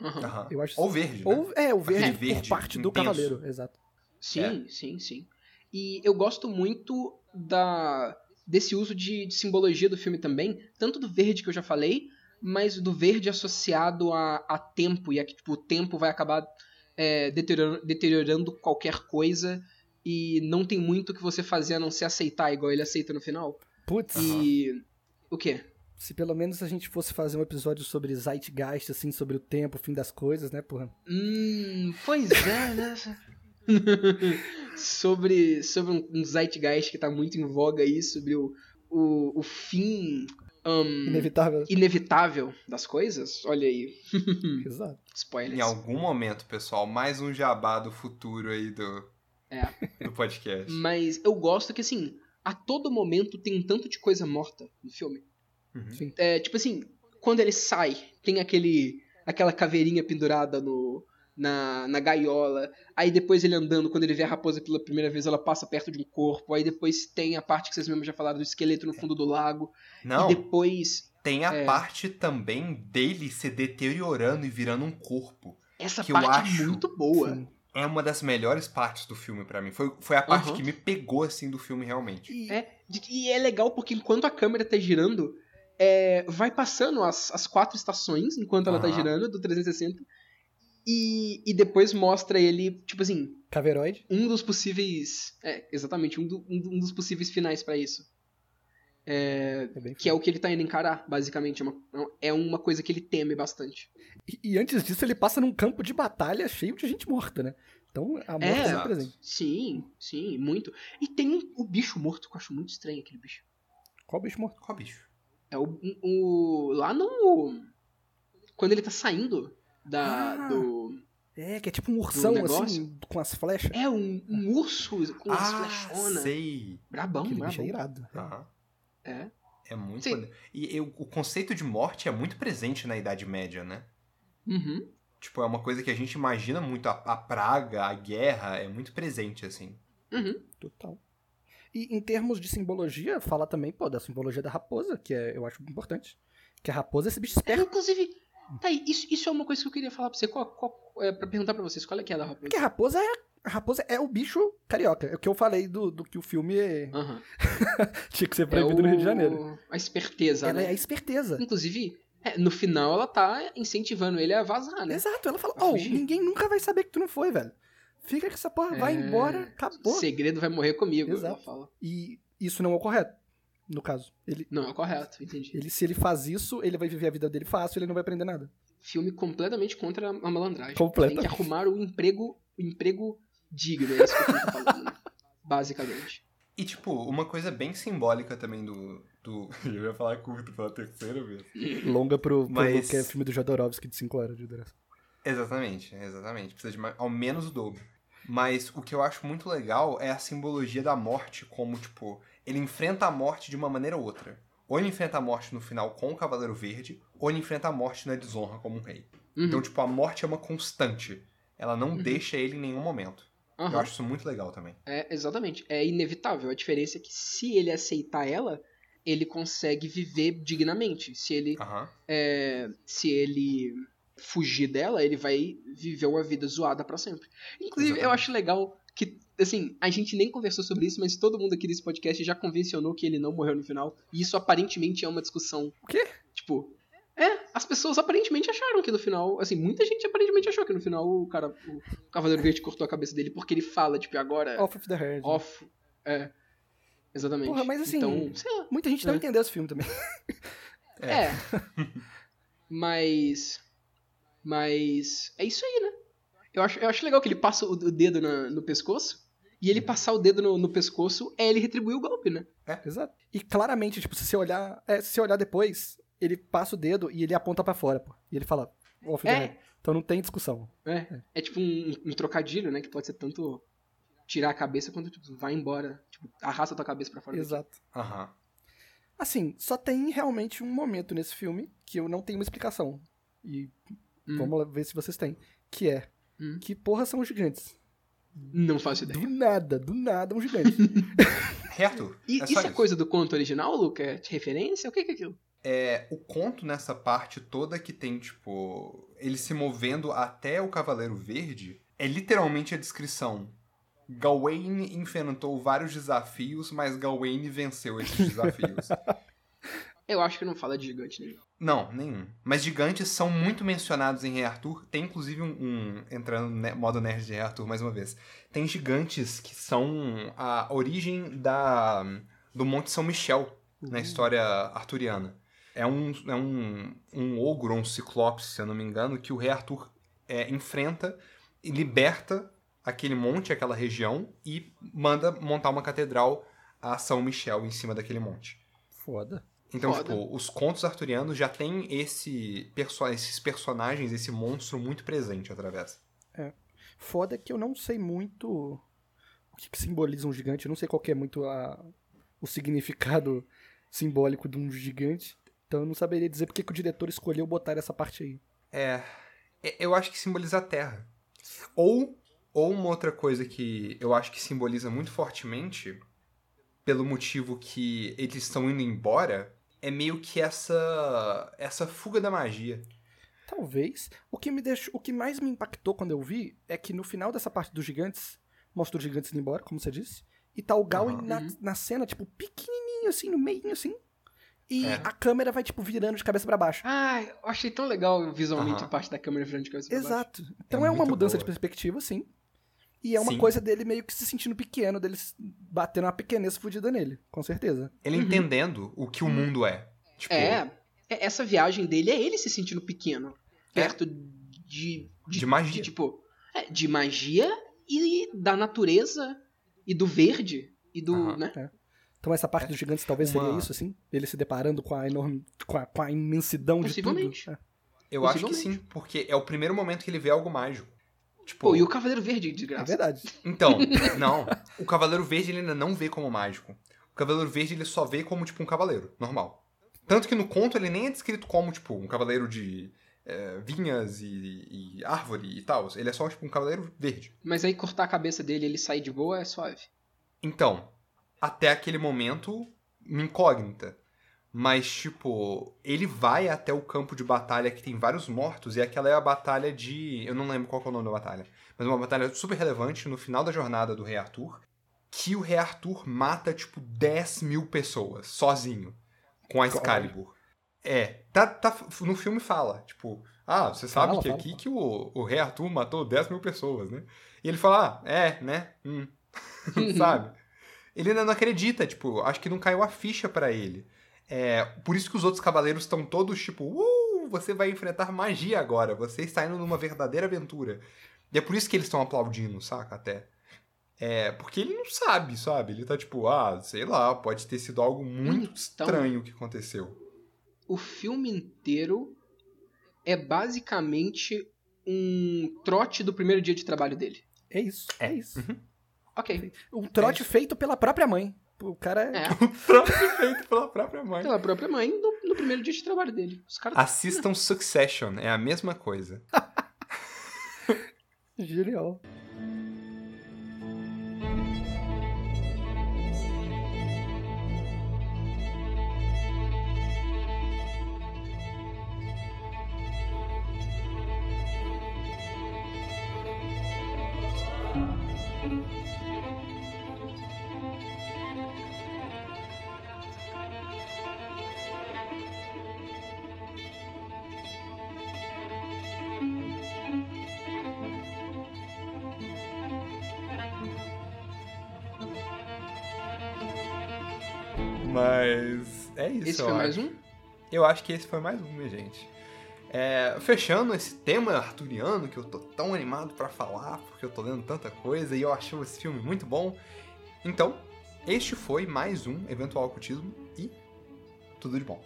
Aham. Eu acho Ou verde, né? Ou é, o verde, Aquele verde por parte do intenso. cavaleiro, exato. Sim, É. sim, sim. E eu gosto muito da desse uso de, de simbologia do filme também, tanto do verde que eu já falei, mas do verde associado a, a tempo, e a que tipo, o tempo vai acabar é, deteriorando, deteriorando qualquer coisa e não tem muito o que você fazer a não ser aceitar, igual ele aceita no final. Putz, E. O quê? Se pelo menos a gente fosse fazer um episódio sobre Zeitgeist, assim, sobre o tempo, o fim das coisas, né, porra? Hum, pois é, né? *laughs* sobre sobre um, um zeitgeist que tá muito em voga aí, sobre o, o, o fim hum, Inevitável. inevitável das coisas. Olha aí, *laughs* Exato. spoilers. Em algum momento, pessoal, mais um jabá do futuro aí do, É. do podcast. Mas eu gosto que, assim, a todo momento tem um tanto de coisa morta no filme. Uhum. É, tipo assim, quando ele sai, tem aquele aquela caveirinha pendurada no, na, na gaiola. Aí depois ele andando, quando ele vê a raposa pela primeira vez, ela passa perto de um corpo. Aí depois tem a parte que vocês mesmos já falaram do esqueleto no fundo do lago. Não, E depois. tem a é. parte também dele se deteriorando e virando um corpo. Essa Que eu parte acho- é muito boa. Sim. É uma das melhores partes do filme pra mim. Foi, foi a parte Aham. que me pegou, assim, do filme, realmente. E- É, e é legal porque enquanto a câmera tá girando, é, vai passando as, as quatro estações enquanto ela tá Aham. girando, do 360. E, e depois mostra ele, tipo assim, Caveroide. um dos possíveis. É, exatamente, um, do- um um dos possíveis finais pra isso. É, É que é o que ele tá indo encarar, basicamente. É uma, é uma coisa que ele teme bastante. E, e antes disso, ele passa num campo de batalha cheio de gente morta, né? Então, a morte É. é, Exato. presente. Sim, sim, muito. E tem um- o bicho morto, que eu acho muito estranho aquele bicho. Qual bicho morto? Qual bicho? É o, o. Lá no. Quando ele tá saindo da. Ah. do. É, que é tipo um ursão, negócio? assim, com as flechas. É um, um urso com as ah, flechonas. sei. Brabão, Aquele bicho é irado. Aham. É. É muito Sim. E eu- o conceito de morte é muito presente na Idade Média, né? Uhum. Tipo, é uma coisa que a gente imagina muito. A, a praga, a guerra, é muito presente, assim. Uhum. Total. E em termos de simbologia, fala também, pô, da simbologia da raposa, que é, eu acho importante. Que a raposa é esse bicho É, esperto. inclusive, tá aí, isso, isso é uma coisa que eu queria falar pra você. Qual, qual, é, pra perguntar pra vocês, qual é que é a da raposa? Porque a raposa é. A raposa é o bicho carioca. É o que eu falei do, do que o filme é- Aham. *laughs* tinha que ser É proibido no Rio de Janeiro. o- A esperteza, Ela né? é a esperteza. Inclusive, é, no final ela tá incentivando ele a vazar, né? Exato, ela fala, oh, ninguém nunca vai saber que tu não foi, velho. Fica com essa porra, vai É, embora, O acabou. segredo vai morrer comigo, Exato. ela fala. E isso não é o correto, no caso. Ele, Não, é correto, entendi. ele, se ele faz isso, ele vai viver a vida dele fácil, ele não vai aprender nada. Filme completamente contra a malandragem. Completamente. Tem que arrumar o emprego, o emprego digno, é isso que eu tô falando, né? *laughs* Basicamente. E, tipo, uma coisa bem simbólica também do. do... *laughs* Eu ia falar curto pela terceira vez. Longa pro, pro Mas- que é filme do Jodorowsky de 5 horas de duração. Exatamente, exatamente. Precisa de mais, ao menos o dobro. Mas o que eu acho muito legal é a simbologia da morte, como, tipo, ele enfrenta a morte de uma maneira ou outra. Ou ele enfrenta a morte no final com o Cavaleiro Verde, ou ele enfrenta a morte na desonra como um rei. Uhum. Então, tipo, a morte é uma constante. Ela não Uhum. deixa ele em nenhum momento. Eu Aham. acho isso muito legal também. É, exatamente. É inevitável. A diferença é que se ele aceitar ela, ele consegue viver dignamente. Se ele, é, se ele fugir dela, ele vai viver uma vida zoada pra sempre. Inclusive, eu Exatamente. acho legal que, assim, a gente nem conversou sobre isso, mas todo mundo aqui desse podcast já convencionou que ele não morreu no final. E isso aparentemente é uma discussão. O quê? Tipo. É, as pessoas aparentemente acharam que no final, assim, muita gente aparentemente achou que no final o cara, o Cavaleiro Verde cortou a cabeça dele porque ele fala, tipo, agora Off of the Head. off. É. Exatamente. Porra, mas assim, Então, sei lá. Muita gente não É. entendeu esse filme também. É. *laughs* mas. Mas. É isso aí, né? Eu acho, eu acho legal que ele passa o, o dedo na- no pescoço. E ele passar o dedo no, no pescoço é ele retribuir o golpe, né? Exato. E claramente, tipo, se você olhar. É, se você olhar depois, ele passa o dedo e ele aponta pra fora, pô. E ele fala, off the É. Então não tem discussão. É, é tipo um, um trocadilho, né? Que pode ser tanto tirar a cabeça quanto tipo, vai embora. Tipo, arrasta a tua cabeça pra fora. Exato. Aham. Assim, só tem realmente um momento nesse filme que eu não tenho uma explicação. E Hum. vamos ver se vocês têm. Que é. Hum. Que porra são os gigantes? Não faço ideia. Do nada, do nada um gigante. *laughs* Reto. E, é só isso isso. é coisa do conto original, Luca? É de referência? O que que é aquilo? É, o conto nessa parte toda que tem, tipo, ele se movendo até o Cavaleiro Verde, é literalmente a descrição. Gawain enfrentou vários desafios, mas Gawain venceu esses desafios. *laughs* Eu acho que não fala de gigante nenhum. Não, nenhum. Mas gigantes são muito mencionados em Rei Arthur. Tem inclusive um. um- entrando no modo nerd de Rei Arthur mais uma vez. Tem gigantes que são a origem da do Monte São Michel na história arturiana. É um, é um, um ogro, um ciclope, se eu não me engano, que o Rei Arthur é, enfrenta e liberta aquele monte, aquela região, e manda montar uma catedral a São Michel em cima daquele monte. Foda. Então, Foda. tipo, os contos arturianos já têm esse perso esses personagens, esse monstro muito presente através. Foda que eu não sei muito o que, que simboliza um gigante. Eu não sei qual que é muito a, o significado simbólico de um gigante. Então eu não saberia dizer porque que o diretor escolheu botar essa parte aí. É. é- Eu acho que simboliza a Terra. Ou, ou uma outra coisa que eu acho que simboliza muito fortemente, pelo motivo que eles estão indo embora, é meio que essa. essa fuga da magia. Talvez. O que me deixou, o que mais me impactou quando eu vi é que no final dessa parte dos gigantes, mostra os gigantes indo embora, como você disse, e tá o Gawain Aham. na, Uhum. na cena, tipo, pequenininho assim, no meio assim. E É. a câmera vai, tipo, virando de cabeça pra baixo. Ah, eu achei tão legal visualmente Aham. a parte da câmera virando de cabeça pra baixo. Exato. Então é, uma muito mudança boa. de perspectiva, sim. E é uma Sim. coisa dele meio que se sentindo pequeno, dele batendo uma pequenez fudida nele, com certeza. Ele Uhum. entendendo o que o mundo é. Tipo, É, é, essa viagem dele é ele se sentindo pequeno. Perto de, de magia. tipo, é, de magia e da natureza e do verde e do, Aham. né? Então essa parte dos gigantes talvez seria Uma- isso, assim? Ele se deparando com a enorme. com a, com a imensidão de tudo. É. Eu acho que sim, porque é o primeiro momento que ele vê algo mágico. Tipo, Pô, e o Cavaleiro Verde, de É graça. verdade. Então, *laughs* não. O Cavaleiro Verde ele ainda não vê como mágico. O Cavaleiro Verde ele só vê como, tipo, um cavaleiro, normal. Tanto que no conto ele nem é descrito como, tipo, um cavaleiro de é, vinhas e, e árvore e tal. Ele é só, tipo, um cavaleiro verde. Mas aí cortar a cabeça dele e ele sair de boa é suave. Então, até aquele momento, uma incógnita. Mas, tipo, ele vai até o campo de batalha que tem vários mortos, e aquela é a batalha de. Eu não lembro qual é o nome da batalha. Mas uma batalha super relevante no final da jornada do Rei Arthur. Que o Rei Arthur mata, tipo, 10 mil pessoas, sozinho. Com a Excalibur. É, tá, tá, no filme fala, tipo, ah, você sabe Fala, que fala, aqui fala. que o, o Rei Arthur matou 10 mil pessoas, né? E ele fala, ah, é, né? Hum. *laughs* *laughs* sabe? Ele ainda não acredita, tipo, acho que não caiu a ficha pra ele. É, por isso que os outros cavaleiros estão todos tipo, uh, você vai enfrentar magia agora, você está indo numa verdadeira aventura. E é por isso que eles estão aplaudindo, saca, até. É, porque ele não sabe, sabe? Ele tá tipo, ah, sei lá, pode ter sido algo muito Então- estranho que aconteceu. O filme inteiro é basicamente um trote do primeiro dia de trabalho dele. É isso. É, É. isso. Ok. Um trote É. feito pela própria mãe. O cara é. É, *laughs* Trote feito pela própria mãe. pela própria mãe no, no primeiro dia de trabalho dele. Os caras. Assistam Succession, é a mesma coisa. *laughs* Genial. Esse eu foi mais acho. um? Eu acho que esse foi mais um, minha gente. É, fechando esse tema arturiano que eu tô tão animado pra falar, porque eu tô lendo tanta coisa e eu achei esse filme muito bom. Então, este foi mais um Eventual Ocultismo e tudo de bom.